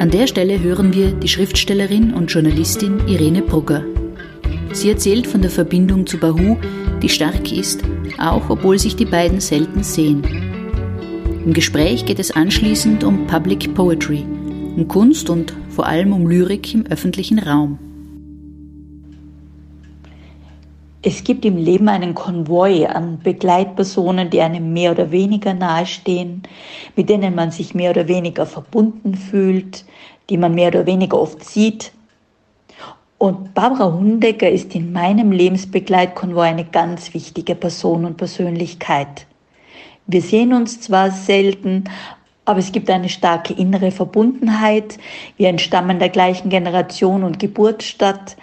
An der Stelle hören wir die Schriftstellerin und Journalistin Irene Brugger. Sie erzählt von der Verbindung zu Bahu, die stark ist, auch obwohl sich die beiden selten sehen. Im Gespräch geht es anschließend um Public Poetry, um Kunst und vor allem um Lyrik im öffentlichen Raum. Es gibt im Leben einen Konvoi an Begleitpersonen, die einem mehr oder weniger nahestehen, mit denen man sich mehr oder weniger verbunden fühlt, die man mehr oder weniger oft sieht, und Barbara Hundecker ist in meinem Lebensbegleitkonvoi eine ganz wichtige Person und Persönlichkeit. Wir sehen uns zwar selten, aber es gibt eine starke innere Verbundenheit. Wir entstammen der gleichen Generation und Geburtsstadt.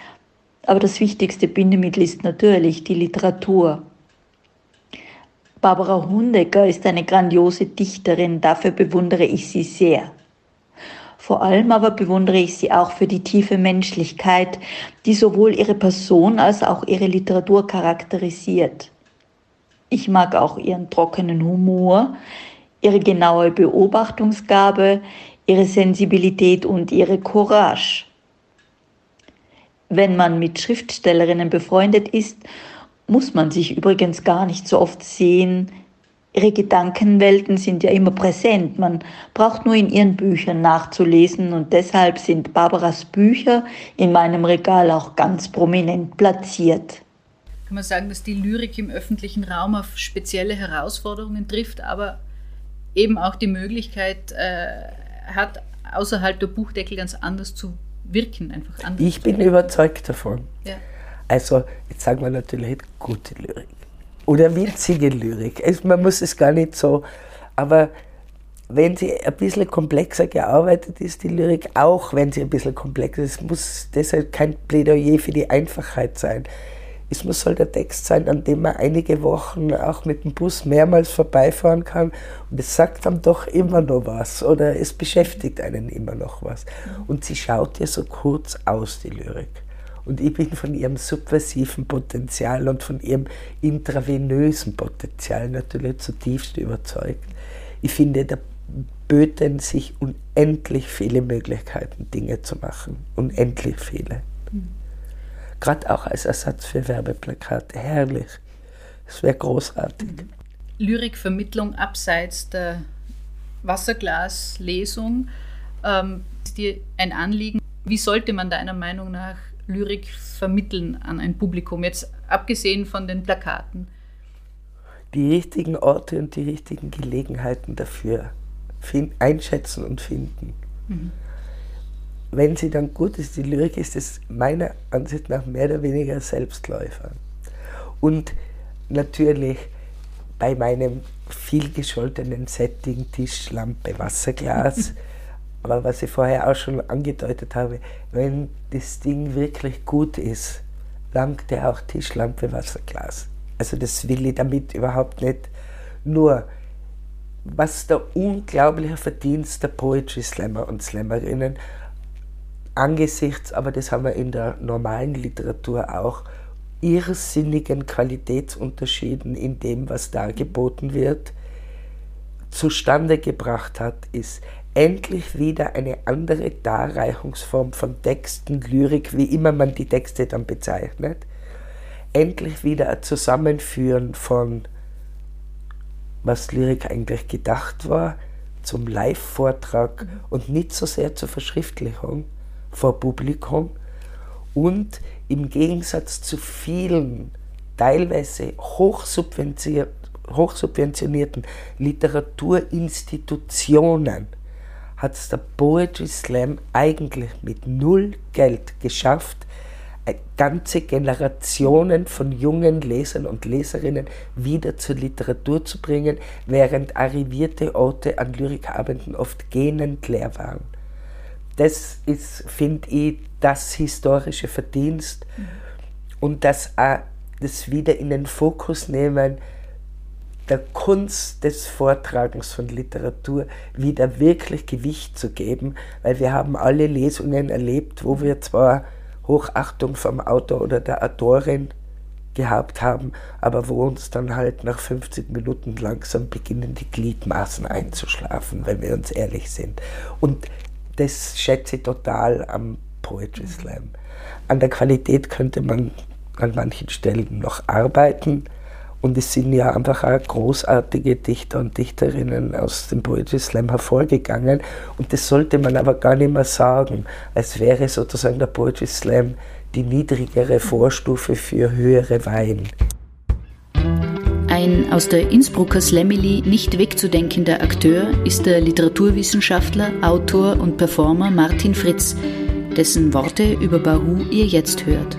Aber das wichtigste Bindemittel ist natürlich die Literatur. Barbara Hundecker ist eine grandiose Dichterin, dafür bewundere ich sie sehr. Vor allem aber bewundere ich sie auch für die tiefe Menschlichkeit, die sowohl ihre Person als auch ihre Literatur charakterisiert. Ich mag auch ihren trockenen Humor, ihre genaue Beobachtungsgabe, ihre Sensibilität und ihre Courage. Wenn man mit Schriftstellerinnen befreundet ist, muss man sich übrigens gar nicht so oft sehen, Ihre Gedankenwelten sind ja immer präsent. Man braucht nur in ihren Büchern nachzulesen und deshalb sind Barbaras Bücher in meinem Regal auch ganz prominent platziert. Kann man sagen, dass die Lyrik im öffentlichen Raum auf spezielle Herausforderungen trifft, aber eben auch die Möglichkeit äh, hat, außerhalb der Buchdeckel ganz anders zu wirken, einfach anders. Ich bin überzeugt davon. Ja. Also, jetzt sagen wir natürlich gute Lyrik. Oder witzige Lyrik. Es, man muss es gar nicht so. Aber wenn sie ein bisschen komplexer gearbeitet ist, die Lyrik, auch wenn sie ein bisschen komplexer ist, muss deshalb kein Plädoyer für die Einfachheit sein. Es muss halt der Text sein, an dem man einige Wochen auch mit dem Bus mehrmals vorbeifahren kann und es sagt dann doch immer noch was oder es beschäftigt einen immer noch was. Und sie schaut ja so kurz aus, die Lyrik. Und ich bin von ihrem subversiven Potenzial und von ihrem intravenösen Potenzial natürlich zutiefst überzeugt. Ich finde, da böten sich unendlich viele Möglichkeiten, Dinge zu machen. Unendlich viele. Mhm. Gerade auch als Ersatz für Werbeplakate. Herrlich. Es wäre großartig. Mhm. Lyrikvermittlung abseits der Wasserglaslesung ähm, ist dir ein Anliegen. Wie sollte man deiner Meinung nach Lyrik vermitteln an ein Publikum, jetzt abgesehen von den Plakaten? Die richtigen Orte und die richtigen Gelegenheiten dafür einschätzen und finden. Mhm. Wenn sie dann gut ist, die Lyrik ist es meiner Ansicht nach mehr oder weniger Selbstläufer. Und natürlich bei meinem vielgescholtenen Setting Tisch, Lampe, Wasserglas [laughs] Aber was ich vorher auch schon angedeutet habe, wenn das Ding wirklich gut ist, langt der auch Tischlampe, Wasserglas. Also das will ich damit überhaupt nicht. Nur, was der unglaubliche Verdienst der Poetry Slammer und Slammerinnen angesichts, aber das haben wir in der normalen Literatur auch, irrsinnigen Qualitätsunterschieden in dem, was dargeboten wird, zustande gebracht hat, ist, endlich wieder eine andere Darreichungsform von Texten, Lyrik, wie immer man die Texte dann bezeichnet, endlich wieder ein Zusammenführen von, was Lyrik eigentlich gedacht war, zum Live-Vortrag mhm. und nicht so sehr zur Verschriftlichung vor Publikum und im Gegensatz zu vielen teilweise hochsubventionierten Literaturinstitutionen hat es der Poetry Slam eigentlich mit null Geld geschafft, ganze Generationen von jungen Lesern und Leserinnen wieder zur Literatur zu bringen, während arrivierte Orte an Lyrikabenden oft gähnend leer waren. Das ist, finde ich, das historische Verdienst mhm. und das auch das wieder in den Fokus nehmen der Kunst des Vortragens von Literatur wieder wirklich Gewicht zu geben, weil wir haben alle Lesungen erlebt, wo wir zwar Hochachtung vom Autor oder der Autorin gehabt haben, aber wo uns dann halt nach 50 Minuten langsam beginnen die Gliedmaßen einzuschlafen, wenn wir uns ehrlich sind. Und das schätze ich total am Poetry Slam. An der Qualität könnte man an manchen Stellen noch arbeiten. Und es sind ja einfach auch großartige Dichter und Dichterinnen aus dem Poetry Slam hervorgegangen. Und das sollte man aber gar nicht mehr sagen, als wäre sozusagen der Poetry Slam die niedrigere Vorstufe für höhere Wein. Ein aus der Innsbrucker Slamily nicht wegzudenkender Akteur ist der Literaturwissenschaftler, Autor und Performer Martin Fritz, dessen Worte über Bahu ihr jetzt hört.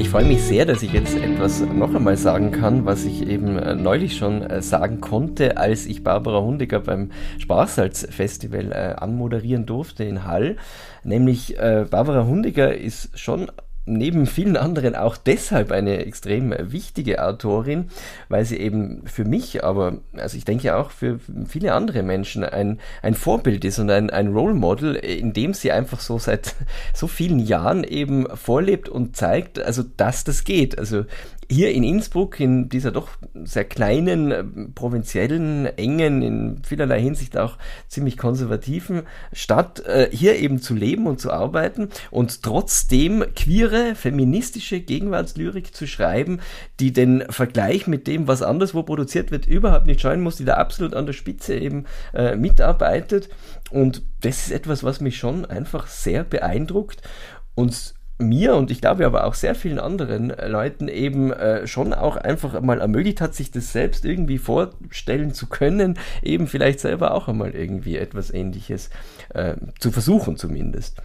Ich freue mich sehr, dass ich jetzt etwas noch einmal sagen kann, was ich eben äh, neulich schon äh, sagen konnte, als ich Barbara Hundiger beim Sparsalz-Festival äh, anmoderieren durfte in Hall. Nämlich Barbara Hundiger ist schon neben vielen anderen auch deshalb eine extrem wichtige Autorin, weil sie eben für mich, aber also ich denke auch für viele andere Menschen ein, ein Vorbild ist und ein, ein Role Model, in dem sie einfach so seit [laughs] so vielen Jahren eben vorlebt und zeigt, also dass das geht. Also hier in Innsbruck, in dieser doch sehr kleinen, äh, provinziellen, engen, in vielerlei Hinsicht auch ziemlich konservativen Stadt, äh, hier eben zu leben und zu arbeiten und trotzdem queere, feministische Gegenwartslyrik zu schreiben, die den Vergleich mit dem, was anderswo produziert wird, überhaupt nicht scheuen muss, die da absolut an der Spitze eben äh, mitarbeitet. Und das ist etwas, was mich schon einfach sehr beeindruckt und mir und ich glaube aber auch sehr vielen anderen Leuten eben äh, schon auch einfach mal ermöglicht hat, sich das selbst irgendwie vorstellen zu können, eben vielleicht selber auch einmal irgendwie etwas Ähnliches äh, zu versuchen zumindest.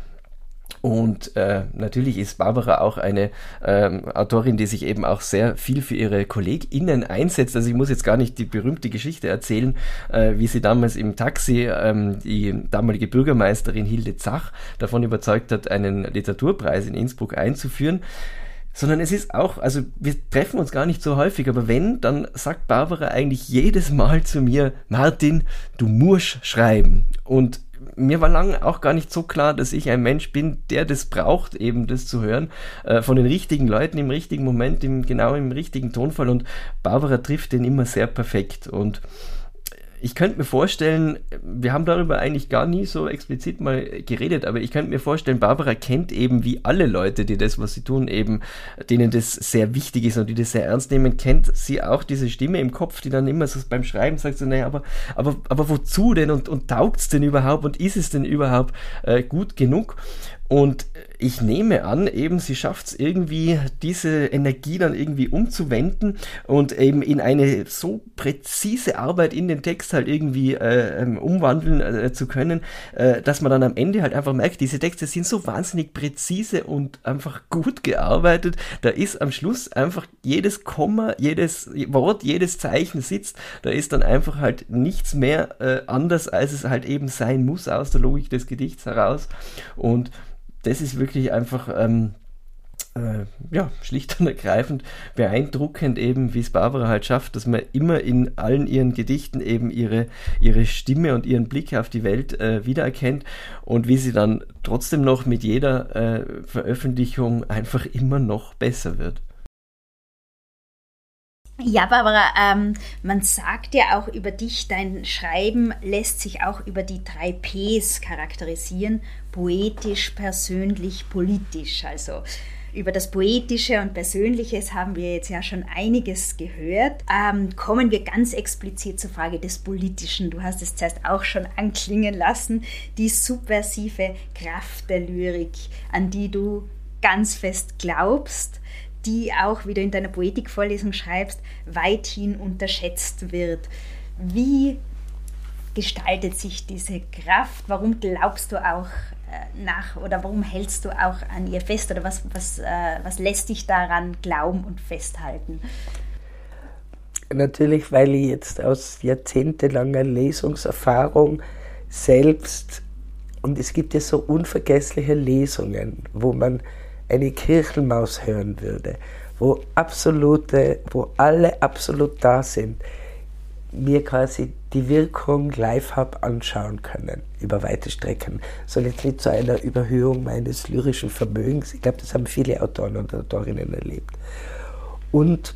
Und äh, natürlich ist Barbara auch eine ähm, Autorin, die sich eben auch sehr viel für ihre KollegInnen einsetzt. Also ich muss jetzt gar nicht die berühmte Geschichte erzählen, äh, wie sie damals im Taxi ähm, die damalige Bürgermeisterin Hilde Zach davon überzeugt hat, einen Literaturpreis in Innsbruck einzuführen sondern es ist auch, also wir treffen uns gar nicht so häufig, aber wenn, dann sagt Barbara eigentlich jedes Mal zu mir, Martin, du musst schreiben. Und mir war lange auch gar nicht so klar, dass ich ein Mensch bin, der das braucht, eben das zu hören, äh, von den richtigen Leuten im richtigen Moment, im, genau im richtigen Tonfall. Und Barbara trifft den immer sehr perfekt. Und ich könnte mir vorstellen, wir haben darüber eigentlich gar nie so explizit mal geredet, aber ich könnte mir vorstellen, Barbara kennt eben wie alle Leute, die das, was sie tun, eben, denen das sehr wichtig ist und die das sehr ernst nehmen, kennt sie auch diese Stimme im Kopf, die dann immer so beim Schreiben sagt so, naja, aber, aber, aber wozu denn und, und taugt's denn überhaupt und ist es denn überhaupt äh, gut genug? Und ich nehme an, eben sie schafft es irgendwie, diese Energie dann irgendwie umzuwenden und eben in eine so präzise Arbeit in den Text halt irgendwie äh, ähm, umwandeln äh, zu können, äh, dass man dann am Ende halt einfach merkt, diese Texte sind so wahnsinnig präzise und einfach gut gearbeitet. Da ist am Schluss einfach jedes Komma, jedes Wort, jedes Zeichen sitzt. Da ist dann einfach halt nichts mehr äh, anders, als es halt eben sein muss aus der Logik des Gedichts heraus. Und das ist wirklich einfach, ähm, äh, ja, schlicht und ergreifend beeindruckend eben, wie es Barbara halt schafft, dass man immer in allen ihren Gedichten eben ihre, ihre Stimme und ihren Blick auf die Welt äh, wiedererkennt und wie sie dann trotzdem noch mit jeder äh, Veröffentlichung einfach immer noch besser wird. Ja, Barbara, ähm, man sagt ja auch über dich, dein Schreiben lässt sich auch über die drei Ps charakterisieren. Poetisch, persönlich, politisch. Also über das Poetische und Persönliches haben wir jetzt ja schon einiges gehört. Ähm, kommen wir ganz explizit zur Frage des Politischen. Du hast es zuerst auch schon anklingen lassen. Die subversive Kraft der Lyrik, an die du ganz fest glaubst die auch, wie du in deiner Poetikvorlesung schreibst, weithin unterschätzt wird. Wie gestaltet sich diese Kraft? Warum glaubst du auch nach? Oder warum hältst du auch an ihr fest? Oder was, was, äh, was lässt dich daran glauben und festhalten? Natürlich, weil ich jetzt aus jahrzehntelanger Lesungserfahrung selbst, und es gibt ja so unvergessliche Lesungen, wo man eine Kirchenmaus hören würde, wo absolute, wo alle absolut da sind, mir quasi die Wirkung live habe anschauen können über weite Strecken. Soll jetzt nicht zu einer Überhöhung meines lyrischen Vermögens. Ich glaube, das haben viele Autoren und Autorinnen erlebt. Und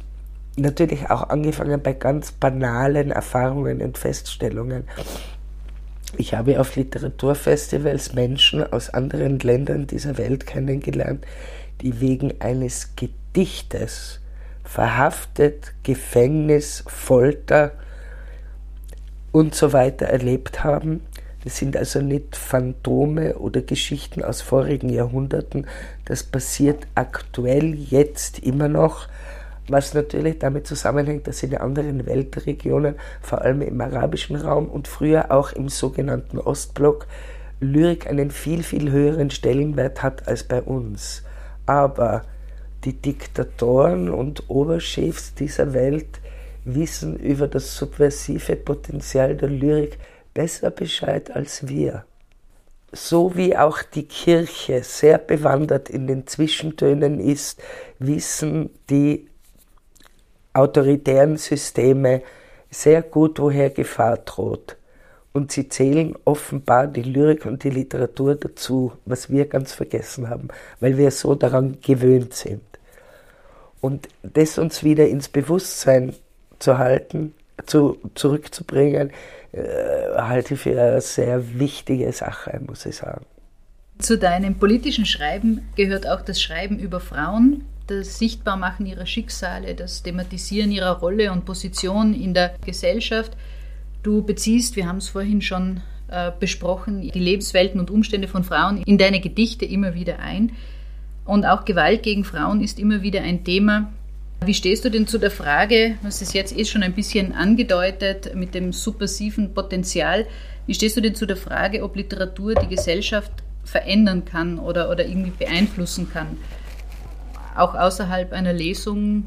natürlich auch angefangen bei ganz banalen Erfahrungen und Feststellungen. Ich habe auf Literaturfestivals Menschen aus anderen Ländern dieser Welt kennengelernt, die wegen eines Gedichtes verhaftet, Gefängnis, Folter und so weiter erlebt haben. Das sind also nicht Phantome oder Geschichten aus vorigen Jahrhunderten. Das passiert aktuell jetzt immer noch was natürlich damit zusammenhängt, dass in anderen Weltregionen, vor allem im arabischen Raum und früher auch im sogenannten Ostblock, Lyrik einen viel, viel höheren Stellenwert hat als bei uns. Aber die Diktatoren und Oberchefs dieser Welt wissen über das subversive Potenzial der Lyrik besser Bescheid als wir. So wie auch die Kirche sehr bewandert in den Zwischentönen ist, wissen die autoritären Systeme sehr gut, woher Gefahr droht. Und sie zählen offenbar die Lyrik und die Literatur dazu, was wir ganz vergessen haben, weil wir so daran gewöhnt sind. Und das uns wieder ins Bewusstsein zu halten, zu, zurückzubringen, äh, halte ich für eine sehr wichtige Sache, muss ich sagen. Zu deinem politischen Schreiben gehört auch das Schreiben über Frauen, das Sichtbarmachen ihrer Schicksale, das Thematisieren ihrer Rolle und Position in der Gesellschaft. Du beziehst, wir haben es vorhin schon äh, besprochen, die Lebenswelten und Umstände von Frauen in deine Gedichte immer wieder ein. Und auch Gewalt gegen Frauen ist immer wieder ein Thema. Wie stehst du denn zu der Frage, was es jetzt eh schon ein bisschen angedeutet mit dem subversiven Potenzial, wie stehst du denn zu der Frage, ob Literatur die Gesellschaft verändern kann oder, oder irgendwie beeinflussen kann? auch außerhalb einer Lesung,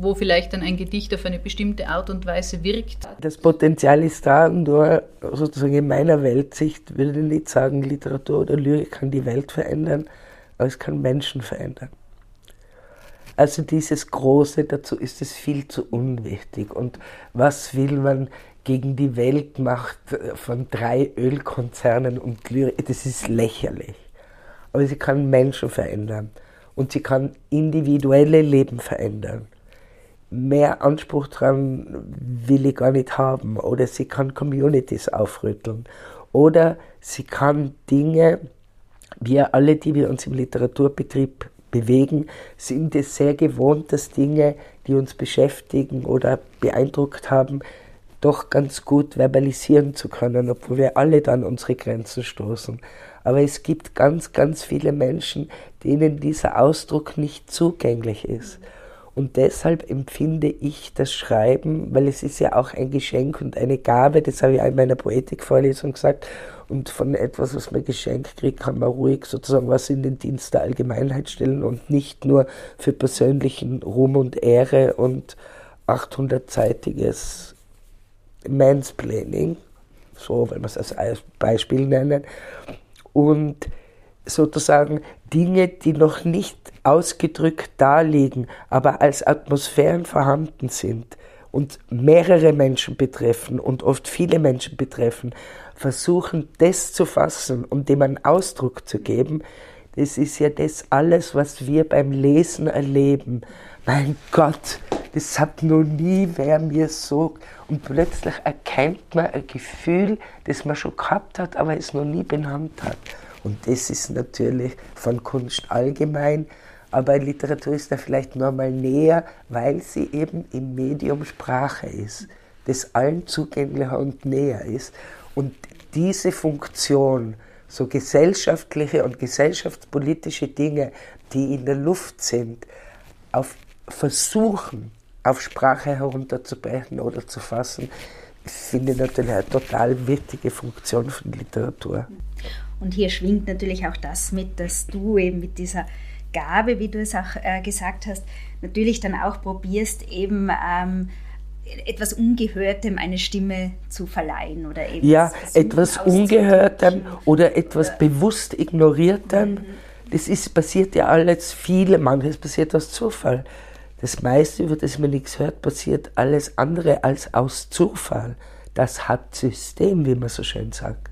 wo vielleicht dann ein Gedicht auf eine bestimmte Art und Weise wirkt. Das Potenzial ist da, nur sozusagen in meiner Weltsicht würde ich nicht sagen, Literatur oder Lyrik kann die Welt verändern, aber es kann Menschen verändern. Also dieses Große, dazu ist es viel zu unwichtig. Und was will man gegen die Weltmacht von drei Ölkonzernen und Lyrik? Das ist lächerlich. Aber sie kann Menschen verändern und sie kann individuelle Leben verändern. Mehr Anspruch daran will ich gar nicht haben. Oder sie kann Communities aufrütteln. Oder sie kann Dinge, wir alle, die wir uns im Literaturbetrieb bewegen, sind es sehr gewohnt, dass Dinge, die uns beschäftigen oder beeindruckt haben, doch ganz gut verbalisieren zu können, obwohl wir alle dann unsere Grenzen stoßen. Aber es gibt ganz, ganz viele Menschen, denen dieser Ausdruck nicht zugänglich ist. Und deshalb empfinde ich das Schreiben, weil es ist ja auch ein Geschenk und eine Gabe, das habe ich auch in meiner Poetikvorlesung gesagt, und von etwas, was man geschenkt kriegt, kann man ruhig sozusagen was in den Dienst der Allgemeinheit stellen und nicht nur für persönlichen Ruhm und Ehre und 800-seitiges Mansplaining, so, wenn wir es als Beispiel nennen, und sozusagen Dinge, die noch nicht ausgedrückt darliegen, aber als Atmosphären vorhanden sind und mehrere Menschen betreffen und oft viele Menschen betreffen, versuchen, das zu fassen und dem einen Ausdruck zu geben, das ist ja das alles, was wir beim Lesen erleben. Mein Gott, das hat noch nie wer mir so. Und plötzlich erkennt man ein Gefühl, das man schon gehabt hat, aber es noch nie benannt hat. Und das ist natürlich von Kunst allgemein, aber Literatur ist da vielleicht noch mal näher, weil sie eben im Medium Sprache ist, das allen zugänglicher und näher ist. Und diese Funktion, so gesellschaftliche und gesellschaftspolitische Dinge, die in der Luft sind, auf versuchen, auf Sprache herunterzubrechen oder zu fassen, finde ich natürlich eine total wichtige Funktion von Literatur. Und hier schwingt natürlich auch das mit, dass du eben mit dieser Gabe, wie du es auch äh, gesagt hast, natürlich dann auch probierst, eben ähm, etwas Ungehörtem eine Stimme zu verleihen oder eben ja etwas Ungehörtem oder etwas ja. bewusst ignoriertem. Mhm. Das ist passiert ja alles viele, manches passiert aus Zufall. Das meiste, über das man nichts hört, passiert alles andere als aus Zufall. Das hat System, wie man so schön sagt.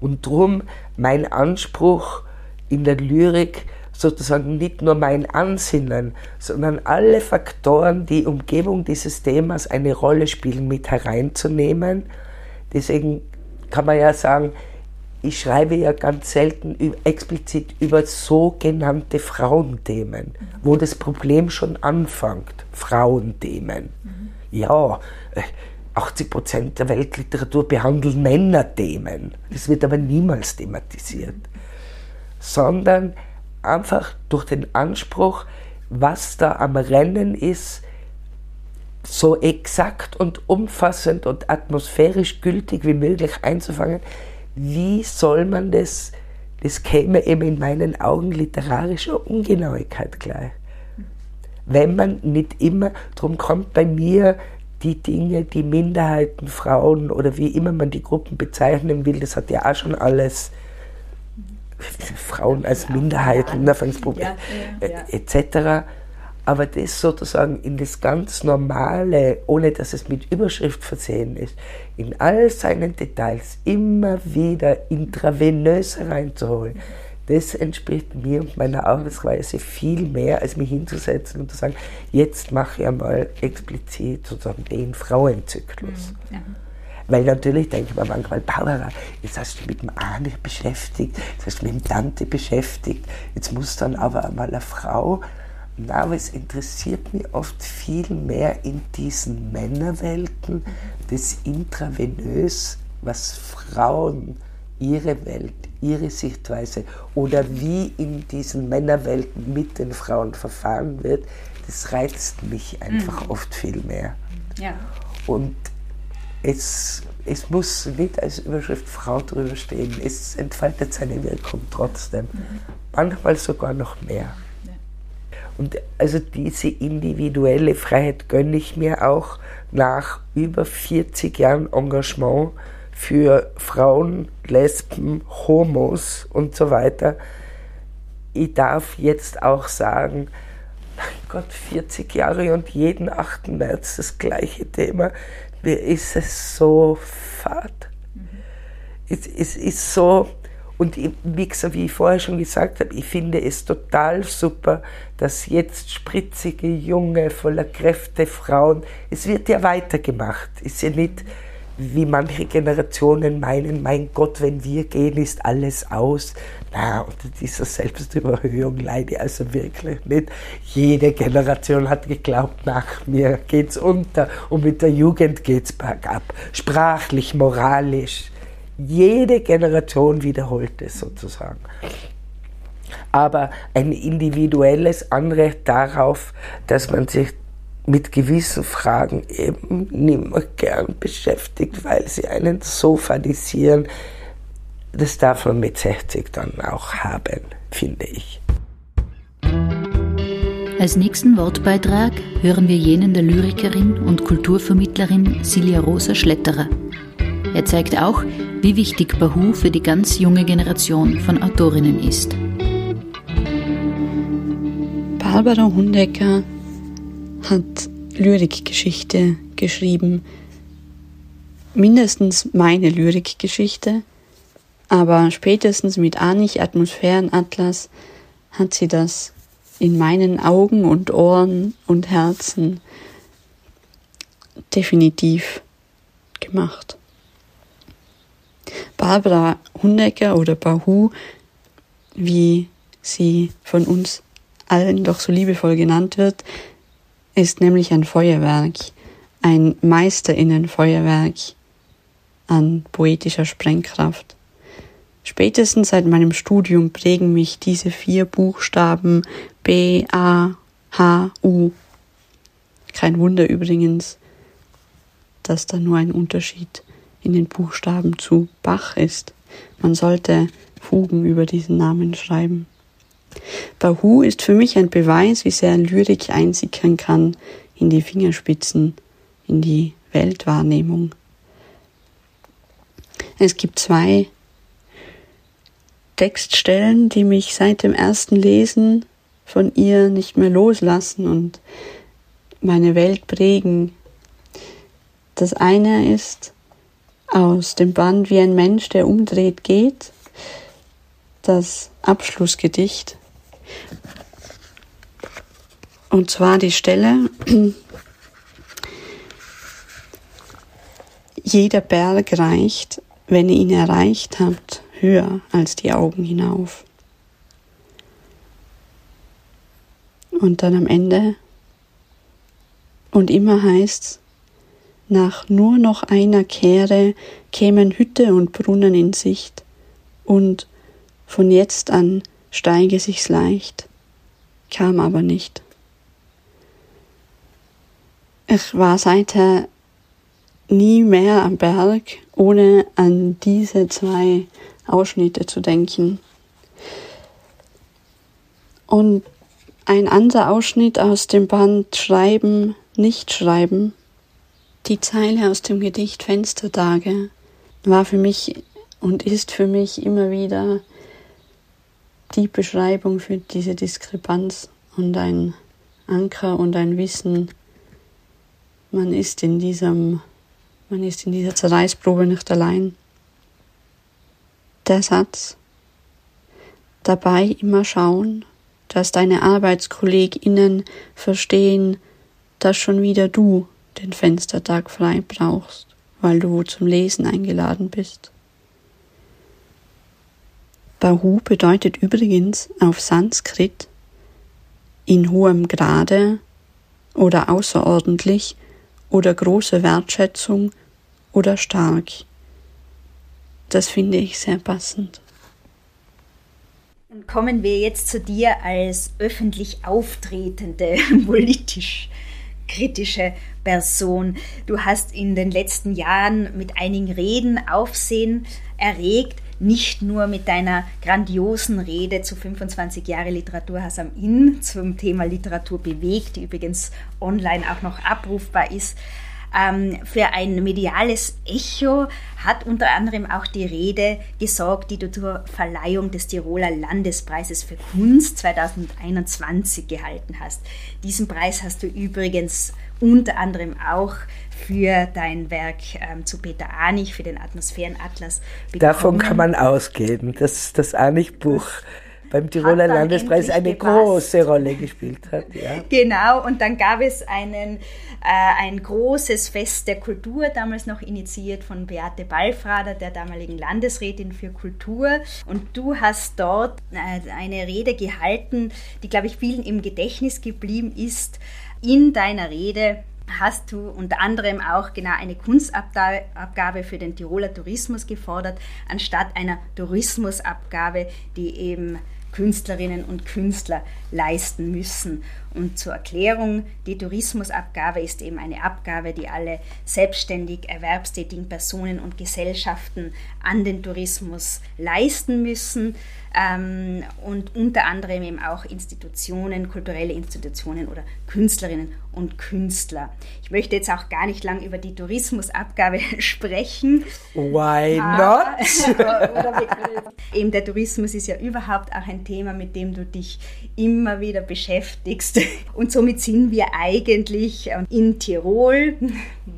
Und drum mein Anspruch in der Lyrik sozusagen nicht nur mein Ansinnen, sondern alle Faktoren, die Umgebung dieses Themas eine Rolle spielen, mit hereinzunehmen. Deswegen kann man ja sagen, ich schreibe ja ganz selten explizit über sogenannte Frauenthemen, wo das Problem schon anfängt. Frauenthemen. Mhm. Ja, 80 Prozent der Weltliteratur behandeln Männerthemen. Das wird aber niemals thematisiert. Sondern einfach durch den Anspruch, was da am Rennen ist, so exakt und umfassend und atmosphärisch gültig wie möglich einzufangen, wie soll man das, das käme eben in meinen Augen literarischer Ungenauigkeit gleich. Wenn man nicht immer, darum kommt bei mir die Dinge, die Minderheiten, Frauen oder wie immer man die Gruppen bezeichnen will, das hat ja auch schon alles Frauen als Minderheiten, Anfangsproblem, ja, ja, etc. Aber das sozusagen in das ganz Normale, ohne dass es mit Überschrift versehen ist, in all seinen Details immer wieder intravenös reinzuholen, das entspricht mir und meiner Arbeitsweise viel mehr, als mich hinzusetzen und zu sagen, jetzt mache ich einmal explizit sozusagen den Frauenzyklus. Mhm, ja. Weil natürlich denke ich mir manchmal, Barbara, jetzt hast du mit dem Arne beschäftigt, jetzt hast du mit dem Tante beschäftigt, jetzt muss dann aber einmal eine Frau. Na, aber es interessiert mich oft viel mehr in diesen Männerwelten, das intravenös, was Frauen, ihre Welt, ihre Sichtweise oder wie in diesen Männerwelten mit den Frauen verfahren wird, das reizt mich einfach mhm. oft viel mehr. Ja. Und es, es muss nicht als Überschrift Frau drüber stehen. Es entfaltet seine Wirkung trotzdem. Manchmal sogar noch mehr. Und also diese individuelle Freiheit gönne ich mir auch nach über 40 Jahren Engagement für Frauen, Lesben, Homos und so weiter. Ich darf jetzt auch sagen, mein Gott, 40 Jahre und jeden 8. März das gleiche Thema mir ist es so fad. Mhm. Es, es, ist so, und wie, gesagt, wie ich vorher schon gesagt habe, ich finde es total super, dass jetzt spritzige, junge, voller Kräfte Frauen, es wird ja weitergemacht. Ist ja nicht wie manche Generationen meinen, mein Gott, wenn wir gehen, ist alles aus. Na, unter dieser Selbstüberhöhung leide ich also wirklich nicht. Jede Generation hat geglaubt, nach mir geht's unter und mit der Jugend geht's bergab. Sprachlich, moralisch. Jede Generation wiederholt es sozusagen. Aber ein individuelles Anrecht darauf, dass man sich mit gewissen Fragen eben nimmer gern beschäftigt, weil sie einen so fadisieren. Das darf man mit 60 dann auch haben, finde ich. Als nächsten Wortbeitrag hören wir jenen der Lyrikerin und Kulturvermittlerin Silja Rosa Schletterer. Er zeigt auch, wie wichtig Bahu für die ganz junge Generation von Autorinnen ist. Barbara Hundecker hat Lyrikgeschichte geschrieben. Mindestens meine Lyrikgeschichte, aber spätestens mit Anich Atmosphärenatlas hat sie das in meinen Augen und Ohren und Herzen definitiv gemacht. Barbara Hundecker oder Bahu, wie sie von uns allen doch so liebevoll genannt wird, ist nämlich ein Feuerwerk, ein Meisterinnenfeuerwerk an poetischer Sprengkraft. Spätestens seit meinem Studium prägen mich diese vier Buchstaben B, A, H-U. Kein Wunder übrigens, dass da nur ein Unterschied in den Buchstaben zu Bach ist. Man sollte Fugen über diesen Namen schreiben. Bahu ist für mich ein Beweis, wie sehr Lyrik einsickern kann in die Fingerspitzen, in die Weltwahrnehmung. Es gibt zwei Textstellen, die mich seit dem ersten Lesen von ihr nicht mehr loslassen und meine Welt prägen. Das eine ist aus dem Band Wie ein Mensch, der umdreht geht, das Abschlussgedicht. Und zwar die Stelle, [clears throat] jeder Berg reicht, wenn ihr ihn erreicht habt, höher als die Augen hinauf. Und dann am Ende, und immer heißt's, nach nur noch einer Kehre kämen Hütte und Brunnen in Sicht, und von jetzt an steige sich's leicht, kam aber nicht. Ich war seither nie mehr am Berg, ohne an diese zwei Ausschnitte zu denken. Und ein anderer Ausschnitt aus dem Band Schreiben, nicht schreiben, die Zeile aus dem Gedicht Fenstertage, war für mich und ist für mich immer wieder die Beschreibung für diese Diskrepanz und ein Anker und ein Wissen, man ist in diesem, man ist in dieser Zerreißprobe nicht allein. Der Satz, dabei immer schauen, dass deine ArbeitskollegInnen verstehen, dass schon wieder du den Fenstertag frei brauchst, weil du zum Lesen eingeladen bist. Bahu bedeutet übrigens auf Sanskrit in hohem Grade oder außerordentlich oder große Wertschätzung oder stark. Das finde ich sehr passend. Und kommen wir jetzt zu dir als öffentlich auftretende, [laughs] politisch kritische Person. Du hast in den letzten Jahren mit einigen Reden Aufsehen erregt, nicht nur mit deiner grandiosen Rede zu 25 Jahre Literaturhaus am Inn zum Thema Literatur bewegt, die übrigens online auch noch abrufbar ist. Ähm, für ein mediales Echo hat unter anderem auch die Rede gesorgt, die du zur Verleihung des Tiroler Landespreises für Kunst 2021 gehalten hast. Diesen Preis hast du übrigens unter anderem auch für dein Werk ähm, zu Peter Anich, für den Atmosphärenatlas bekommen. Davon kann man ausgehen, dass das Anich-Buch beim Tiroler Landespreis eine gepasst. große Rolle gespielt hat. Ja. Genau, und dann gab es einen, äh, ein großes Fest der Kultur, damals noch initiiert von Beate Ballfrader, der damaligen Landesrätin für Kultur. Und du hast dort äh, eine Rede gehalten, die, glaube ich, vielen im Gedächtnis geblieben ist. In deiner Rede hast du unter anderem auch genau eine Kunstabgabe für den Tiroler Tourismus gefordert, anstatt einer Tourismusabgabe, die eben Künstlerinnen und Künstler leisten müssen. Und zur Erklärung, die Tourismusabgabe ist eben eine Abgabe, die alle selbstständig erwerbstätigen Personen und Gesellschaften an den Tourismus leisten müssen ähm, und unter anderem eben auch Institutionen, kulturelle Institutionen oder Künstlerinnen und Künstler. Ich möchte jetzt auch gar nicht lang über die Tourismusabgabe [laughs] sprechen. Why not? [laughs] eben der Tourismus ist ja überhaupt auch ein Thema, mit dem du dich immer wieder beschäftigst. Und somit sind wir eigentlich ähm, in Tirol,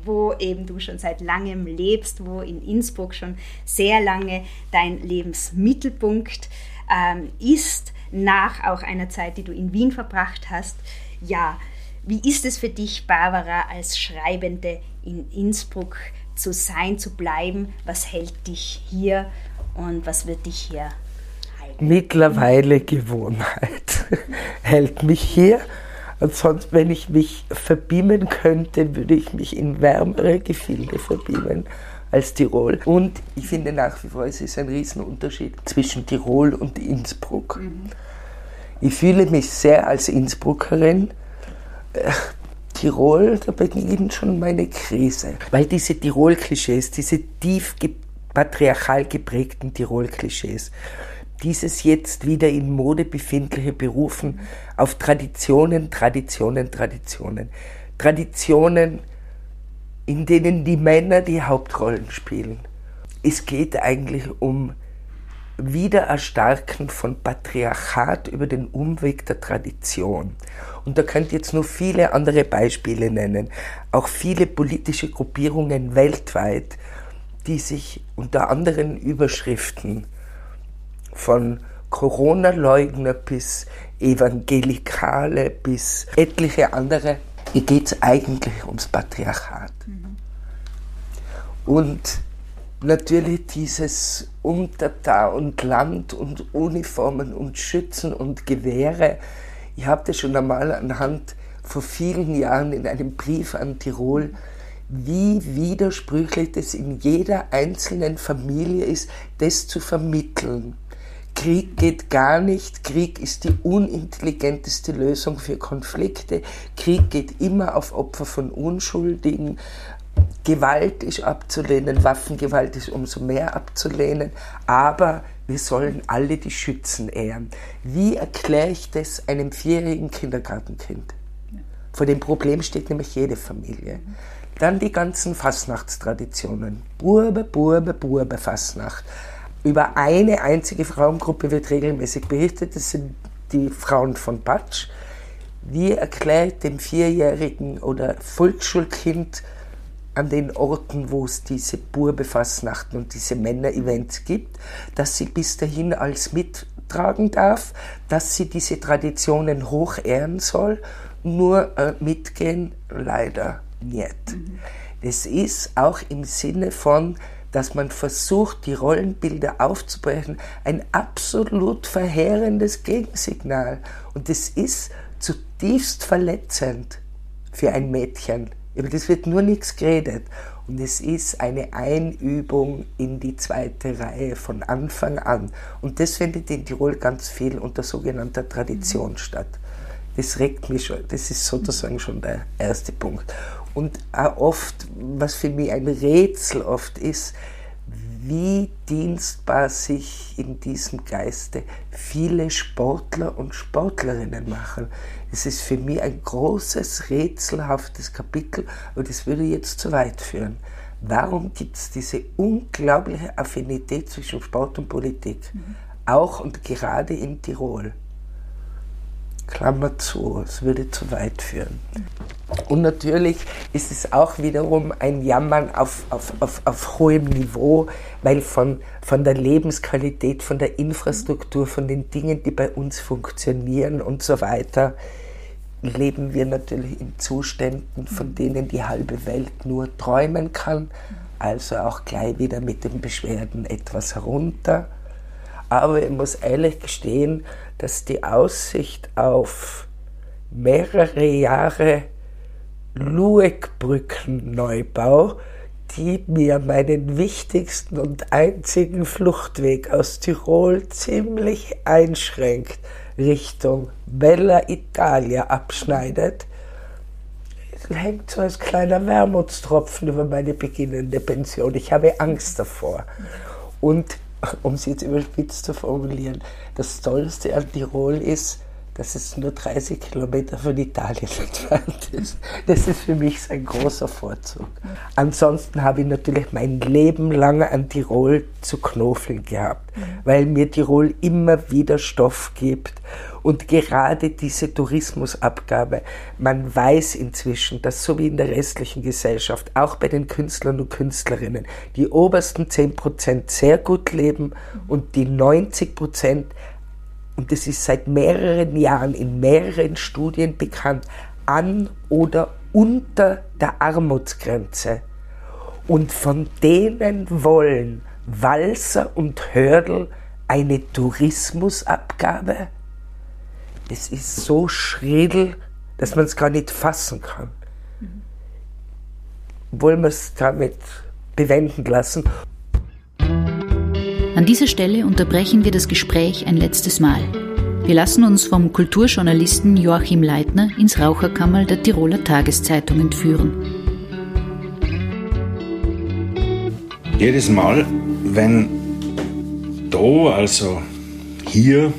wo eben du schon seit langem lebst, wo in Innsbruck schon sehr lange dein Lebensmittelpunkt ähm, ist, nach auch einer Zeit, die du in Wien verbracht hast. Ja, wie ist es für dich, Barbara, als Schreibende in Innsbruck zu sein, zu bleiben? Was hält dich hier und was wird dich hier? Mittlerweile Gewohnheit [laughs] hält mich hier. Und sonst, wenn ich mich verbeamen könnte, würde ich mich in wärmere Gefilde verbeamen als Tirol. Und ich finde nach wie vor, es ist ein Riesenunterschied zwischen Tirol und Innsbruck. Mhm. Ich fühle mich sehr als Innsbruckerin, äh, Tirol, da beginnt schon meine Krise. Weil diese Tirol-Klischees, diese tief patriarchal geprägten Tirol-Klischees, dieses jetzt wieder in Mode befindliche Berufen auf Traditionen, Traditionen, Traditionen. Traditionen, in denen die Männer die Hauptrollen spielen. Es geht eigentlich um Wiedererstarken von Patriarchat über den Umweg der Tradition. Und da könnt ihr jetzt nur viele andere Beispiele nennen. Auch viele politische Gruppierungen weltweit, die sich unter anderen Überschriften von Corona-Leugner bis Evangelikale bis etliche andere, hier geht es eigentlich ums Patriarchat. Und natürlich dieses Untertan und Land und Uniformen und Schützen und Gewehre. Ich habe das schon einmal anhand vor vielen Jahren in einem Brief an Tirol, wie widersprüchlich das in jeder einzelnen Familie ist, das zu vermitteln. Krieg geht gar nicht. Krieg ist die unintelligenteste Lösung für Konflikte. Krieg geht immer auf Opfer von Unschuldigen. Gewalt ist abzulehnen, Waffengewalt ist umso mehr abzulehnen, aber wir sollen alle die Schützen ehren. Wie erkläre ich das einem vierjährigen Kindergartenkind? Vor dem Problem steht nämlich jede Familie. Dann die ganzen Fastnachtstraditionen. Burbe, Burbe, Burbe, Fastnacht. Über eine einzige Frauengruppe wird regelmäßig berichtet, das sind die Frauen von Batsch. Wie erklärt dem vierjährigen oder Volksschulkind, an den Orten, wo es diese Burbefasnachten und diese Männer-Events gibt, dass sie bis dahin als mittragen darf, dass sie diese Traditionen hoch ehren soll, nur äh, mitgehen leider nicht. Mhm. Das ist auch im Sinne von, dass man versucht, die Rollenbilder aufzubrechen, ein absolut verheerendes Gegensignal. Und es ist zutiefst verletzend für ein Mädchen, über das wird nur nichts geredet. Und es ist eine Einübung in die zweite Reihe von Anfang an. Und das findet in Tirol ganz viel unter sogenannter Tradition mhm. statt. Das regt mich schon, das ist sozusagen schon der erste Punkt. Und auch oft, was für mich ein Rätsel oft ist, wie dienstbar sich in diesem Geiste viele Sportler und Sportlerinnen machen. Es ist für mich ein großes, rätselhaftes Kapitel, aber das würde jetzt zu weit führen. Warum gibt es diese unglaubliche Affinität zwischen Sport und Politik? Mhm. Auch und gerade in Tirol. Klammer zu, es würde zu weit führen. Und natürlich ist es auch wiederum ein Jammern auf, auf, auf, auf hohem Niveau, weil von, von der Lebensqualität, von der Infrastruktur, von den Dingen, die bei uns funktionieren und so weiter, leben wir natürlich in Zuständen, von denen die halbe Welt nur träumen kann. Also auch gleich wieder mit den Beschwerden etwas herunter. Aber ich muss ehrlich gestehen, dass die Aussicht auf mehrere Jahre Lueckbrückenneubau, die mir meinen wichtigsten und einzigen Fluchtweg aus Tirol ziemlich einschränkt, Richtung Bella Italia abschneidet, hängt so als kleiner Wermutstropfen über meine beginnende Pension. Ich habe Angst davor. Und [laughs] um es jetzt überspitzt zu formulieren, das Tollste an Tirol ist, dass es nur 30 Kilometer von Italien [laughs] entfernt ist. Das ist für mich ein großer Vorzug. Ansonsten habe ich natürlich mein Leben lang an Tirol zu knoffeln gehabt, weil mir Tirol immer wieder Stoff gibt und gerade diese Tourismusabgabe, man weiß inzwischen, dass so wie in der restlichen Gesellschaft, auch bei den Künstlern und Künstlerinnen, die obersten 10% sehr gut leben und die 90% und das ist seit mehreren Jahren in mehreren Studien bekannt, an oder unter der Armutsgrenze. Und von denen wollen Walser und Hördel eine Tourismusabgabe? Es ist so schrill, dass man es gar nicht fassen kann. Wollen wir es damit bewenden lassen? An dieser Stelle unterbrechen wir das Gespräch ein letztes Mal. Wir lassen uns vom Kulturjournalisten Joachim Leitner ins Raucherkammerl der Tiroler Tageszeitung entführen. Jedes Mal, wenn da, also hier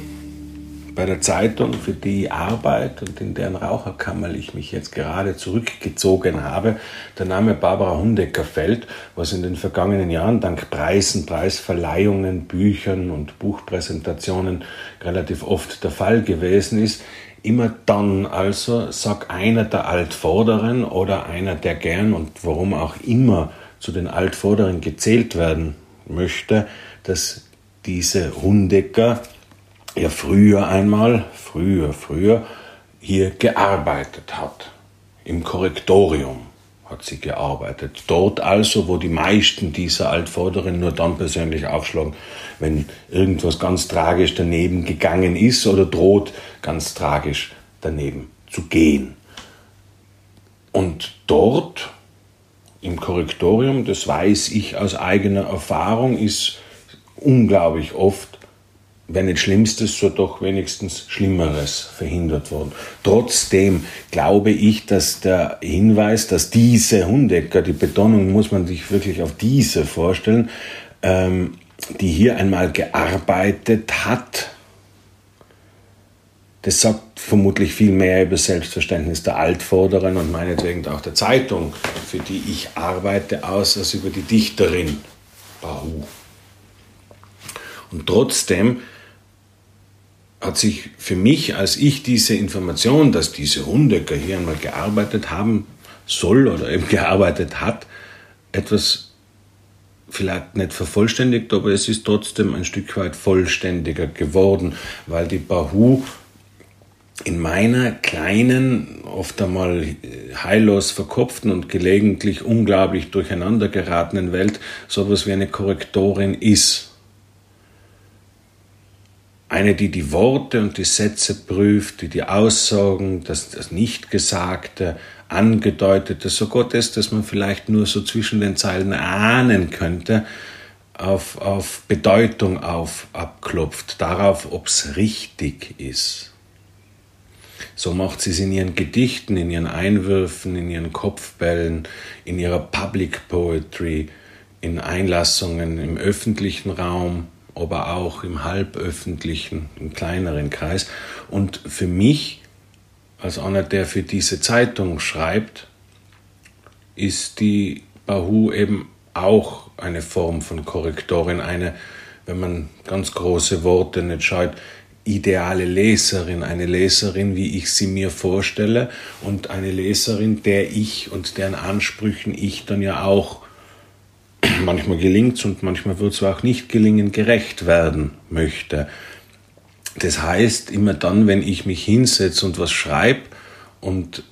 bei der Zeitung, für die ich arbeite und in deren Raucherkammer ich mich jetzt gerade zurückgezogen habe, der Name Barbara Hundecker fällt, was in den vergangenen Jahren dank Preisen, Preisverleihungen, Büchern und Buchpräsentationen relativ oft der Fall gewesen ist. Immer dann also sagt einer der Altvorderen oder einer, der gern und warum auch immer zu den Altvorderen gezählt werden möchte, dass diese Hundecker ja früher einmal, früher, früher, hier gearbeitet hat. Im Korrektorium hat sie gearbeitet. Dort also, wo die meisten dieser Altvorderen nur dann persönlich aufschlagen, wenn irgendwas ganz tragisch daneben gegangen ist oder droht ganz tragisch daneben zu gehen. Und dort im Korrektorium, das weiß ich aus eigener Erfahrung, ist unglaublich oft wenn nicht Schlimmstes, so doch wenigstens Schlimmeres verhindert worden. Trotzdem glaube ich, dass der Hinweis, dass diese Hundecker, die Betonung muss man sich wirklich auf diese vorstellen, ähm, die hier einmal gearbeitet hat, das sagt vermutlich viel mehr über Selbstverständnis der Altvorderen und meinetwegen auch der Zeitung, für die ich arbeite, aus, als über die Dichterin Bahu. Und trotzdem hat sich für mich, als ich diese Information, dass diese Hundecker hier einmal gearbeitet haben soll oder eben gearbeitet hat, etwas vielleicht nicht vervollständigt, aber es ist trotzdem ein Stück weit vollständiger geworden, weil die Bahu in meiner kleinen, oft einmal heillos verkopften und gelegentlich unglaublich durcheinander geratenen Welt sowas wie eine Korrektorin ist eine, die die Worte und die Sätze prüft, die die Aussagen, das, das Nichtgesagte, Angedeutete, sogar das, dass man vielleicht nur so zwischen den Zeilen ahnen könnte, auf, auf Bedeutung auf, abklopft, darauf, ob es richtig ist. So macht sie es in ihren Gedichten, in ihren Einwürfen, in ihren Kopfbällen, in ihrer Public Poetry, in Einlassungen im öffentlichen Raum, aber auch im halböffentlichen, im kleineren Kreis. Und für mich, als einer, der für diese Zeitung schreibt, ist die Bahu eben auch eine Form von Korrektorin, eine, wenn man ganz große Worte nicht scheut, ideale Leserin, eine Leserin, wie ich sie mir vorstelle und eine Leserin, der ich und deren Ansprüchen ich dann ja auch [clears throat] manchmal gelingt es und manchmal wird es auch nicht gelingen, gerecht werden möchte. Das heißt, immer dann, wenn ich mich hinsetze und was schreibe und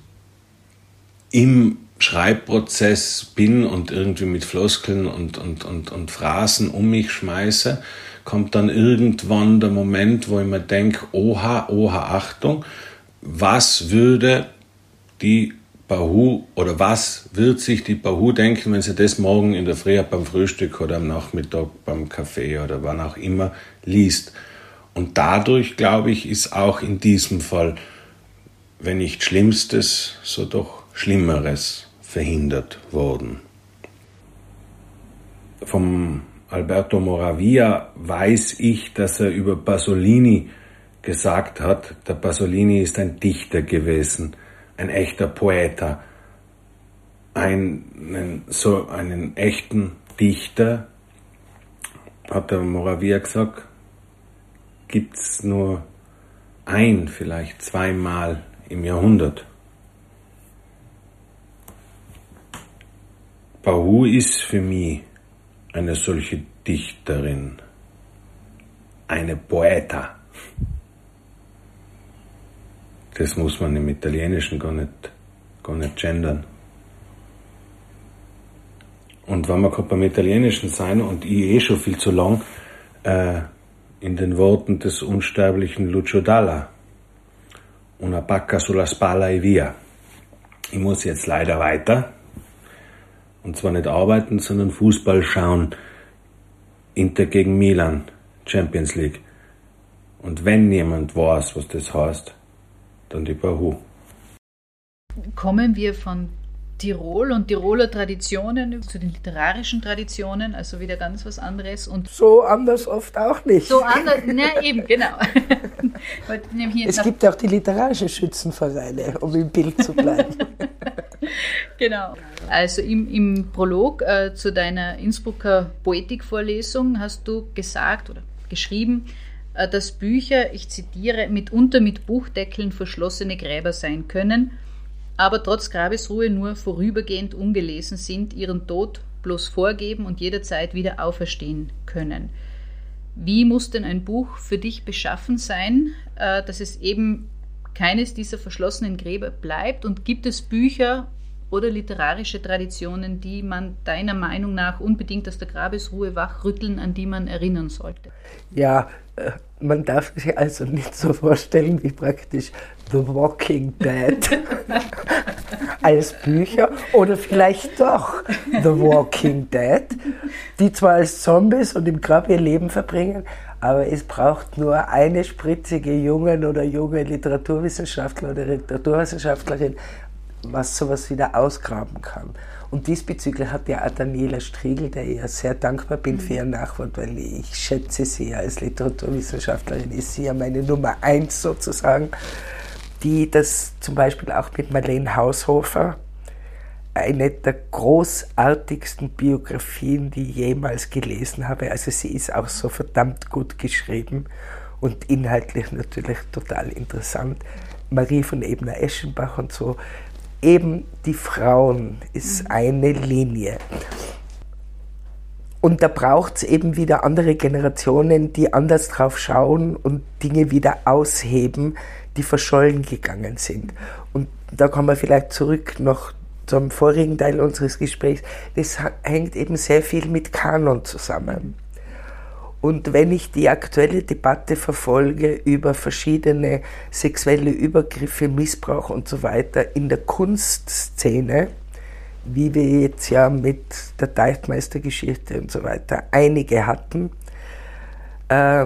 im Schreibprozess bin und irgendwie mit Floskeln und, und, und, und Phrasen um mich schmeiße, kommt dann irgendwann der Moment, wo ich mir denke, oha, oha, Achtung, was würde die Bahu oder was wird sich die Bahu denken, wenn sie das morgen in der Früh beim Frühstück oder am Nachmittag beim Kaffee oder wann auch immer liest. Und dadurch, glaube ich, ist auch in diesem Fall, wenn nicht Schlimmstes, so doch Schlimmeres verhindert worden. Vom Alberto Moravia weiß ich, dass er über Pasolini gesagt hat, der Pasolini ist ein Dichter gewesen ein echter Poeta, einen, so einen echten Dichter, hat der Moravia gesagt, gibt es nur ein, vielleicht zweimal im Jahrhundert. Bahu ist für mich eine solche Dichterin, eine Poeta. Das muss man im Italienischen gar nicht, gar nicht gendern. Und wenn wir gerade beim Italienischen sein und ich eh schon viel zu lang äh, in den Worten des unsterblichen Lucio Dalla, una pacca sulla spalla e via. Ich muss jetzt leider weiter. Und zwar nicht arbeiten, sondern Fußball schauen. Inter gegen Milan, Champions League. Und wenn jemand weiß, was das heißt, dann die Bahu. Kommen wir von Tirol und Tiroler Traditionen zu den literarischen Traditionen, also wieder ganz was anderes. Und so anders oft auch nicht. So anders, na eben, genau. [laughs] es gibt auch die literarischen Schützenvereine, um im Bild zu bleiben. [laughs] genau. Also im, im Prolog äh, zu deiner Innsbrucker Poetikvorlesung hast du gesagt oder geschrieben, dass Bücher, ich zitiere, mitunter mit Buchdeckeln verschlossene Gräber sein können – aber trotz Grabesruhe nur vorübergehend ungelesen sind, ihren Tod bloß vorgeben und jederzeit wieder auferstehen können. Wie muss denn ein Buch für dich beschaffen sein, äh, dass es eben keines dieser verschlossenen Gräber bleibt? Und gibt es Bücher oder literarische Traditionen, die man deiner Meinung nach unbedingt aus der Grabesruhe wachrütteln, an die man erinnern sollte? Ja, äh, man darf sich also nicht so vorstellen wie praktisch The Walking Dead [laughs] als Bücher oder vielleicht doch The Walking Dead, die zwar als Zombies und im Grab ihr Leben verbringen, aber es braucht nur eine spritzige Jungen oder junge Literaturwissenschaftler oder Literaturwissenschaftlerin, was sowas wieder ausgraben kann. Und diesbezüglich hat ja auch Daniela Striegel, der ich ja sehr dankbar bin mhm. für ihr Nachwort, weil ich schätze sie als Literaturwissenschaftlerin, ist sie ja meine Nummer eins sozusagen, die das zum Beispiel auch mit Marlene Haushofer, eine der großartigsten Biografien, die ich jemals gelesen habe. Also sie ist auch so verdammt gut geschrieben und inhaltlich natürlich total interessant. Marie von Ebner-Eschenbach und so eben die Frauen ist mhm. eine Linie. Und da braucht es eben wieder andere Generationen, die anders drauf schauen und Dinge wieder ausheben, die verschollen gegangen sind. Und da kommen wir vielleicht zurück noch zum vorigen Teil unseres Gesprächs. Das hängt eben sehr viel mit Kanon zusammen. Und wenn ich die aktuelle Debatte verfolge über verschiedene sexuelle Übergriffe, Missbrauch und so weiter in der Kunstszene, wie wir jetzt ja mit der Deichmeistergeschichte und so weiter einige hatten, äh,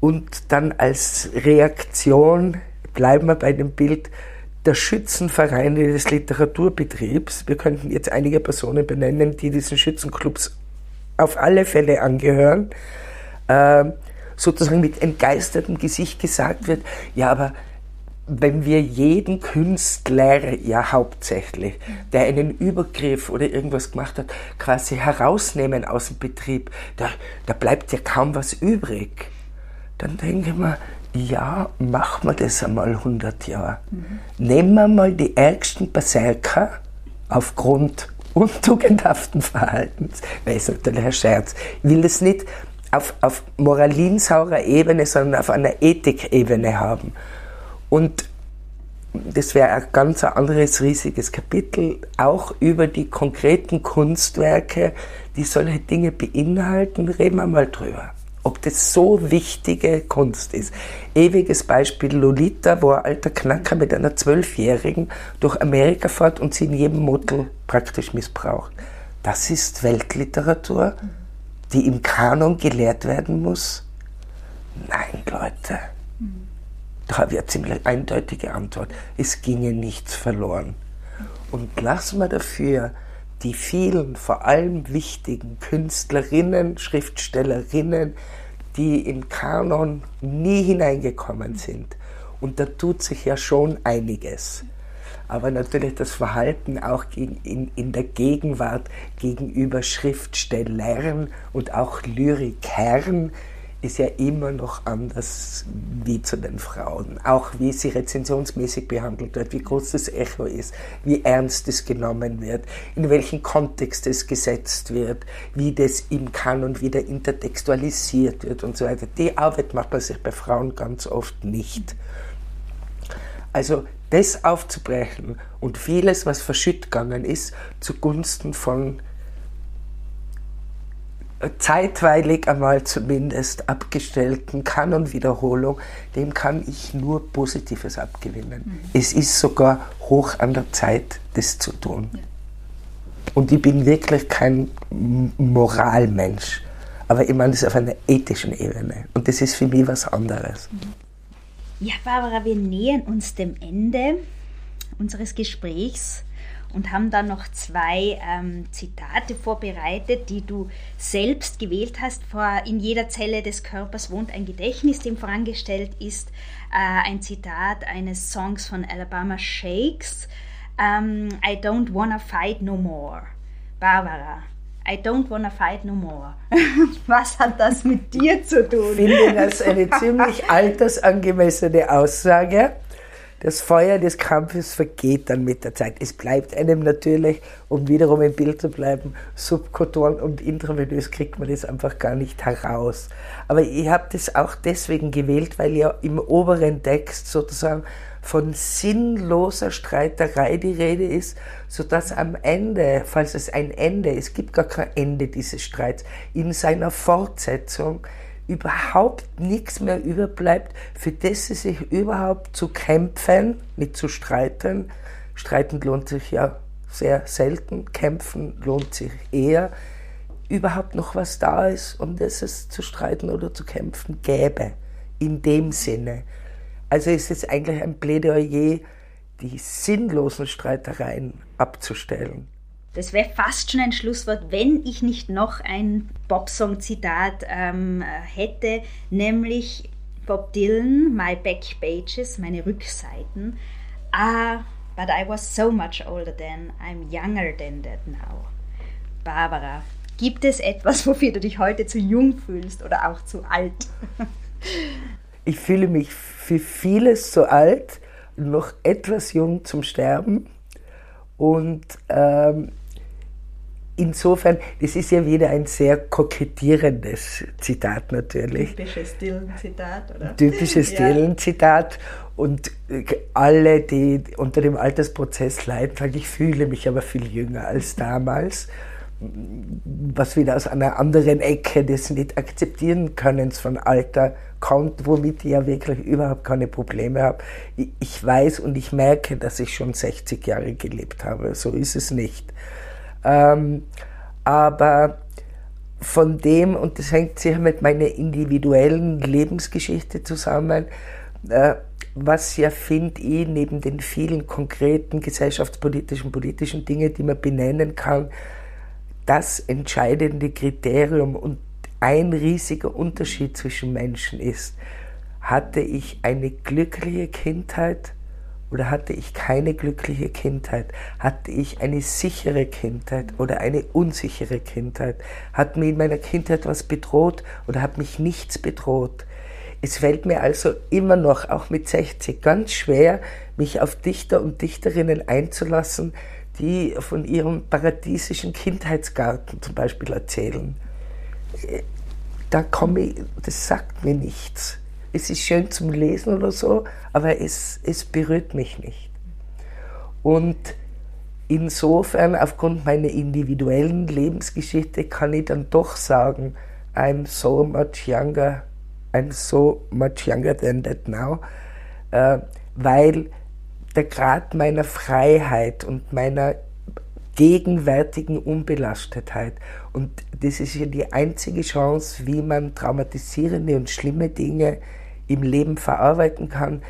und dann als Reaktion, bleiben wir bei dem Bild, der Schützenvereine des Literaturbetriebs, wir könnten jetzt einige Personen benennen, die diesen Schützenclubs auf alle Fälle angehören, äh, sozusagen mit entgeistertem Gesicht gesagt wird, ja, aber wenn wir jeden Künstler ja hauptsächlich, der einen Übergriff oder irgendwas gemacht hat, quasi herausnehmen aus dem Betrieb, da, da bleibt ja kaum was übrig. Dann denke ich mir, ja, machen wir das einmal 100 Jahre. Mhm. Nehmen wir mal die ärgsten Berserker aufgrund [laughs] untugendhaften Verhaltens, weil es natürlich ein Scherz. Ich will das nicht auf, auf moralinsaurer Ebene, sondern auf einer Ethikebene haben. Und das wäre ein ganz anderes riesiges Kapitel, auch über die konkreten Kunstwerke, die solche Dinge beinhalten, reden wir mal drüber. Ob das so wichtige Kunst ist. Ewiges Beispiel Lolita, wo ein alter Knacker mit einer Zwölfjährigen durch Amerika fährt und sie in jedem Motel praktisch missbraucht. Das ist Weltliteratur die im Kanon gelehrt werden muss? Nein, Leute. Da habe ich eine ziemlich eindeutige Antwort. Es ginge nichts verloren. Und lassen wir dafür die vielen, vor allem wichtigen Künstlerinnen, Schriftstellerinnen, die im Kanon nie hineingekommen sind. Und da tut sich ja schon einiges aber natürlich das Verhalten auch in, in der Gegenwart gegenüber Schriftstellern und auch Lyrikern ist ja immer noch anders wie zu den Frauen. Auch wie sie rezensionsmäßig behandelt wird, wie groß das Echo ist, wie ernst es genommen wird, in welchen Kontext es gesetzt wird, wie das im Kanon wieder intertextualisiert wird und so weiter. Die Arbeit macht man sich bei Frauen ganz oft nicht. Also das aufzubrechen und vieles, was verschütt gegangen ist, zugunsten von zeitweilig einmal zumindest abgestellten Kanonwiederholung, dem kann ich nur Positives abgewinnen. Mhm. Es ist sogar hoch an der Zeit, das zu tun. Ja. Und ich bin wirklich kein Moralmensch. Aber ich meine das auf einer ethischen Ebene. Und das ist für mich was anderes. Ja, Barbara, wir nähern uns dem Ende unseres Gesprächs und haben dann noch zwei ähm, Zitate vorbereitet, die du selbst gewählt hast. Vor, in jeder Zelle des Körpers wohnt ein Gedächtnis, dem vorangestellt ist äh, ein Zitat eines Songs von Alabama Shakes. Ähm, I don't wanna fight no more. Barbara, I don't wanna fight no more. [laughs] Was hat das mit dir zu tun? Ich finde das eine ziemlich [laughs] altersangemessene Aussage. Das Feuer des Kampfes vergeht dann mit der Zeit. Es bleibt einem natürlich, um wiederum im Bild zu bleiben, subkutan und intravenös kriegt man das einfach gar nicht heraus. Aber ich habe das auch deswegen gewählt, weil ja im oberen Text sozusagen von sinnloser Streiterei die Rede ist, sodass am Ende, falls es ein Ende, es gibt gar kein Ende dieses Streits, in seiner Fortsetzung überhaupt nichts mehr überbleibt, für das sie sich überhaupt zu kämpfen, nicht zu streiten. Streiten lohnt sich ja sehr selten, kämpfen lohnt sich eher. Überhaupt noch was da ist, um das es zu streiten oder zu kämpfen gäbe. In dem Sinne. Also ist es eigentlich ein Plädoyer, die sinnlosen Streitereien abzustellen. Das wäre fast schon ein Schlusswort, wenn ich nicht noch ein Popsong-Zitat ähm, hätte, nämlich Bob Dylan, My Back Pages, meine Rückseiten. Ah, but I was so much older then, I'm younger than that now. Barbara, gibt es etwas, [laughs] wofür du dich heute zu jung fühlst oder auch zu alt? [laughs] ich fühle mich für vieles zu alt, noch etwas jung zum Sterben. Und ähm, insofern, das ist ja wieder ein sehr kokettierendes Zitat natürlich. Typisches Dylan-Zitat, oder? Typisches ja. Dylan-Zitat. Und äh, alle, die unter dem Altersprozess leiden, sagen, ich fühle mich aber viel jünger als damals. Was wieder aus einer anderen Ecke des nicht akzeptieren Könnens von Alter kommt, womit ich ja wirklich überhaupt keine Probleme habe. Ich weiß und ich merke, dass ich schon 60 Jahre gelebt habe. So ist es nicht. Ähm, aber von dem, und das hängt sicher mit meiner individuellen Lebensgeschichte zusammen, äh, was ja, finde ich, neben den vielen konkreten gesellschaftspolitischen, politischen Dingen, die man benennen kann, das entscheidende Kriterium und ein riesiger Unterschied zwischen Menschen ist, hatte ich eine glückliche Kindheit oder hatte ich keine glückliche Kindheit? Hatte ich eine sichere Kindheit oder eine unsichere Kindheit? Hat mir in meiner Kindheit was bedroht oder hat mich nichts bedroht? Es fällt mir also immer noch, auch mit 60, ganz schwer, mich auf Dichter und Dichterinnen einzulassen, die von ihrem paradiesischen Kindheitsgarten zum Beispiel erzählen. Da komme ich, das sagt mir nichts es ist schön zum Lesen oder so, aber es, es berührt mich nicht. Und insofern, aufgrund meiner individuellen Lebensgeschichte, kann ich dann doch sagen, I'm so much younger, I'm so much younger than that now, äh, weil der Grad meiner Freiheit und meiner gegenwärtigen Unbelastetheit. Und das ist ja die einzige Chance, wie man traumatisierende und schlimme Dinge im Leben verarbeiten kann.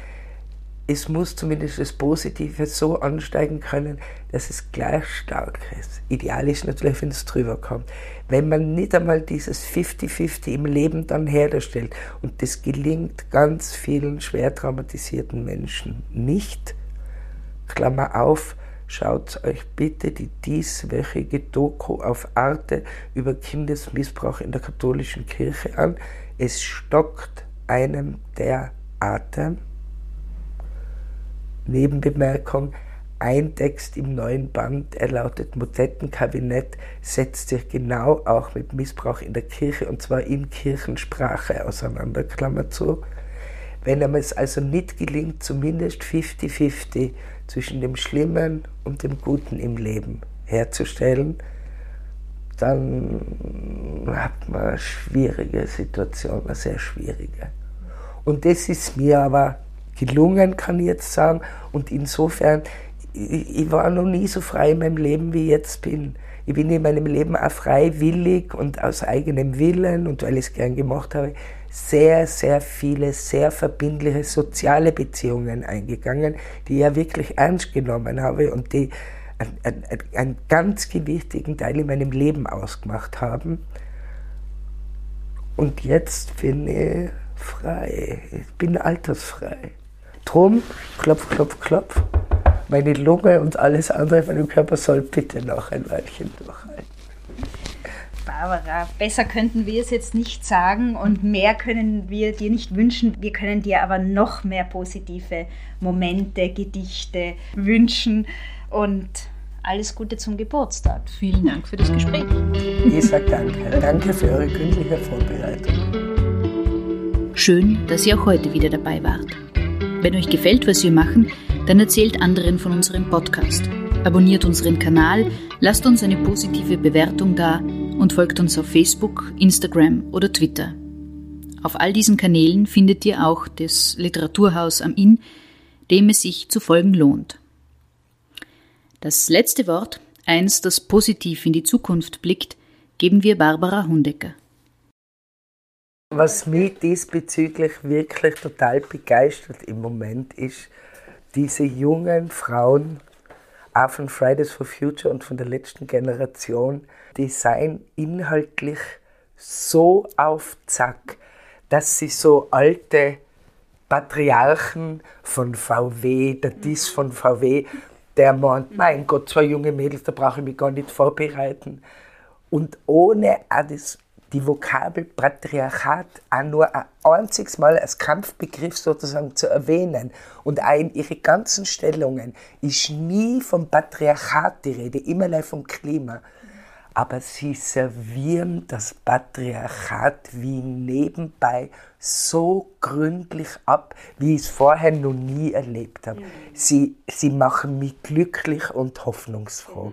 Es muss zumindest das Positive so ansteigen können, dass es gleich stark ist. Ideal ist natürlich, wenn es drüber kommt. Wenn man nicht einmal dieses 50-50 im Leben dann herstellt, und das gelingt ganz vielen schwer traumatisierten Menschen nicht, Klammer auf, schaut euch bitte die dieswöchige Doku auf Arte über Kindesmissbrauch in der katholischen Kirche an. Es stockt einem der Atem. Nebenbemerkung, ein Text im neuen Band, er lautet Motettenkabinett, setzt sich genau auch mit Missbrauch in der Kirche und zwar in Kirchensprache auseinander, Klammer zu. Wenn einem es also nicht gelingt, zumindest 50-50 zwischen dem Schlimmen und dem Guten im Leben herzustellen, dann hat man eine schwierige Situation, eine sehr schwierige. Und das ist mir aber gelungen, kann ich jetzt sagen. Und insofern, ich, war noch nie so frei in meinem Leben, wie ich jetzt bin. Ich bin in meinem Leben auch freiwillig und aus eigenem Willen und weil ich es gern gemacht habe, sehr, sehr viele, sehr verbindliche soziale Beziehungen eingegangen, die ja wirklich ernst genommen habe und die einen, einen, einen ganz gewichtigen Teil in meinem Leben ausgemacht haben. Und jetzt bin ich frei. Ich bin altersfrei. Drum, klopf, klopf, klopf. Meine Lunge und alles andere in meinem Körper soll bitte noch ein Weilchen durchhalten. Barbara, besser könnten wir es jetzt nicht sagen und mehr können wir dir nicht wünschen. Wir können dir aber noch mehr positive Momente, Gedichte wünschen und alles Gute zum Geburtstag. Vielen Dank für das Gespräch. Ich sage danke. Danke für eure gründliche Vorbereitung. Schön, dass ihr auch heute wieder dabei wart. Wenn euch gefällt, was wir machen, dann erzählt anderen von unserem Podcast. Abonniert unseren Kanal, lasst uns eine positive Bewertung da und folgt uns auf Facebook, Instagram oder Twitter. Auf all diesen Kanälen findet ihr auch das Literaturhaus am Inn, dem es sich zu folgen lohnt. Das letzte Wort, eins, das positiv in die Zukunft blickt, geben wir Barbara Hundecker. Was mich diesbezüglich wirklich total begeistert im Moment ist, diese jungen Frauen, auch von Fridays for Future und von der letzten Generation, die seien inhaltlich so auf Zack, dass sie so alte Patriarchen von VW, der Diss von VW, der meint, mein Gott, zwei junge Mädels, da brauche ich mich gar nicht vorbereiten. Und ohne auch das, die Vokabel Patriarchat auch nur ein einziges Mal als Kampfbegriff sozusagen zu erwähnen und auch in ihre ganzen Stellungen ist nie vom Patriarchat die Rede, immer vom Klima aber sie servieren das Patriarchat wie nebenbei so gründlich ab, wie ich es vorher noch nie erlebt habe. Sie, sie machen mich glücklich und hoffnungsfroh.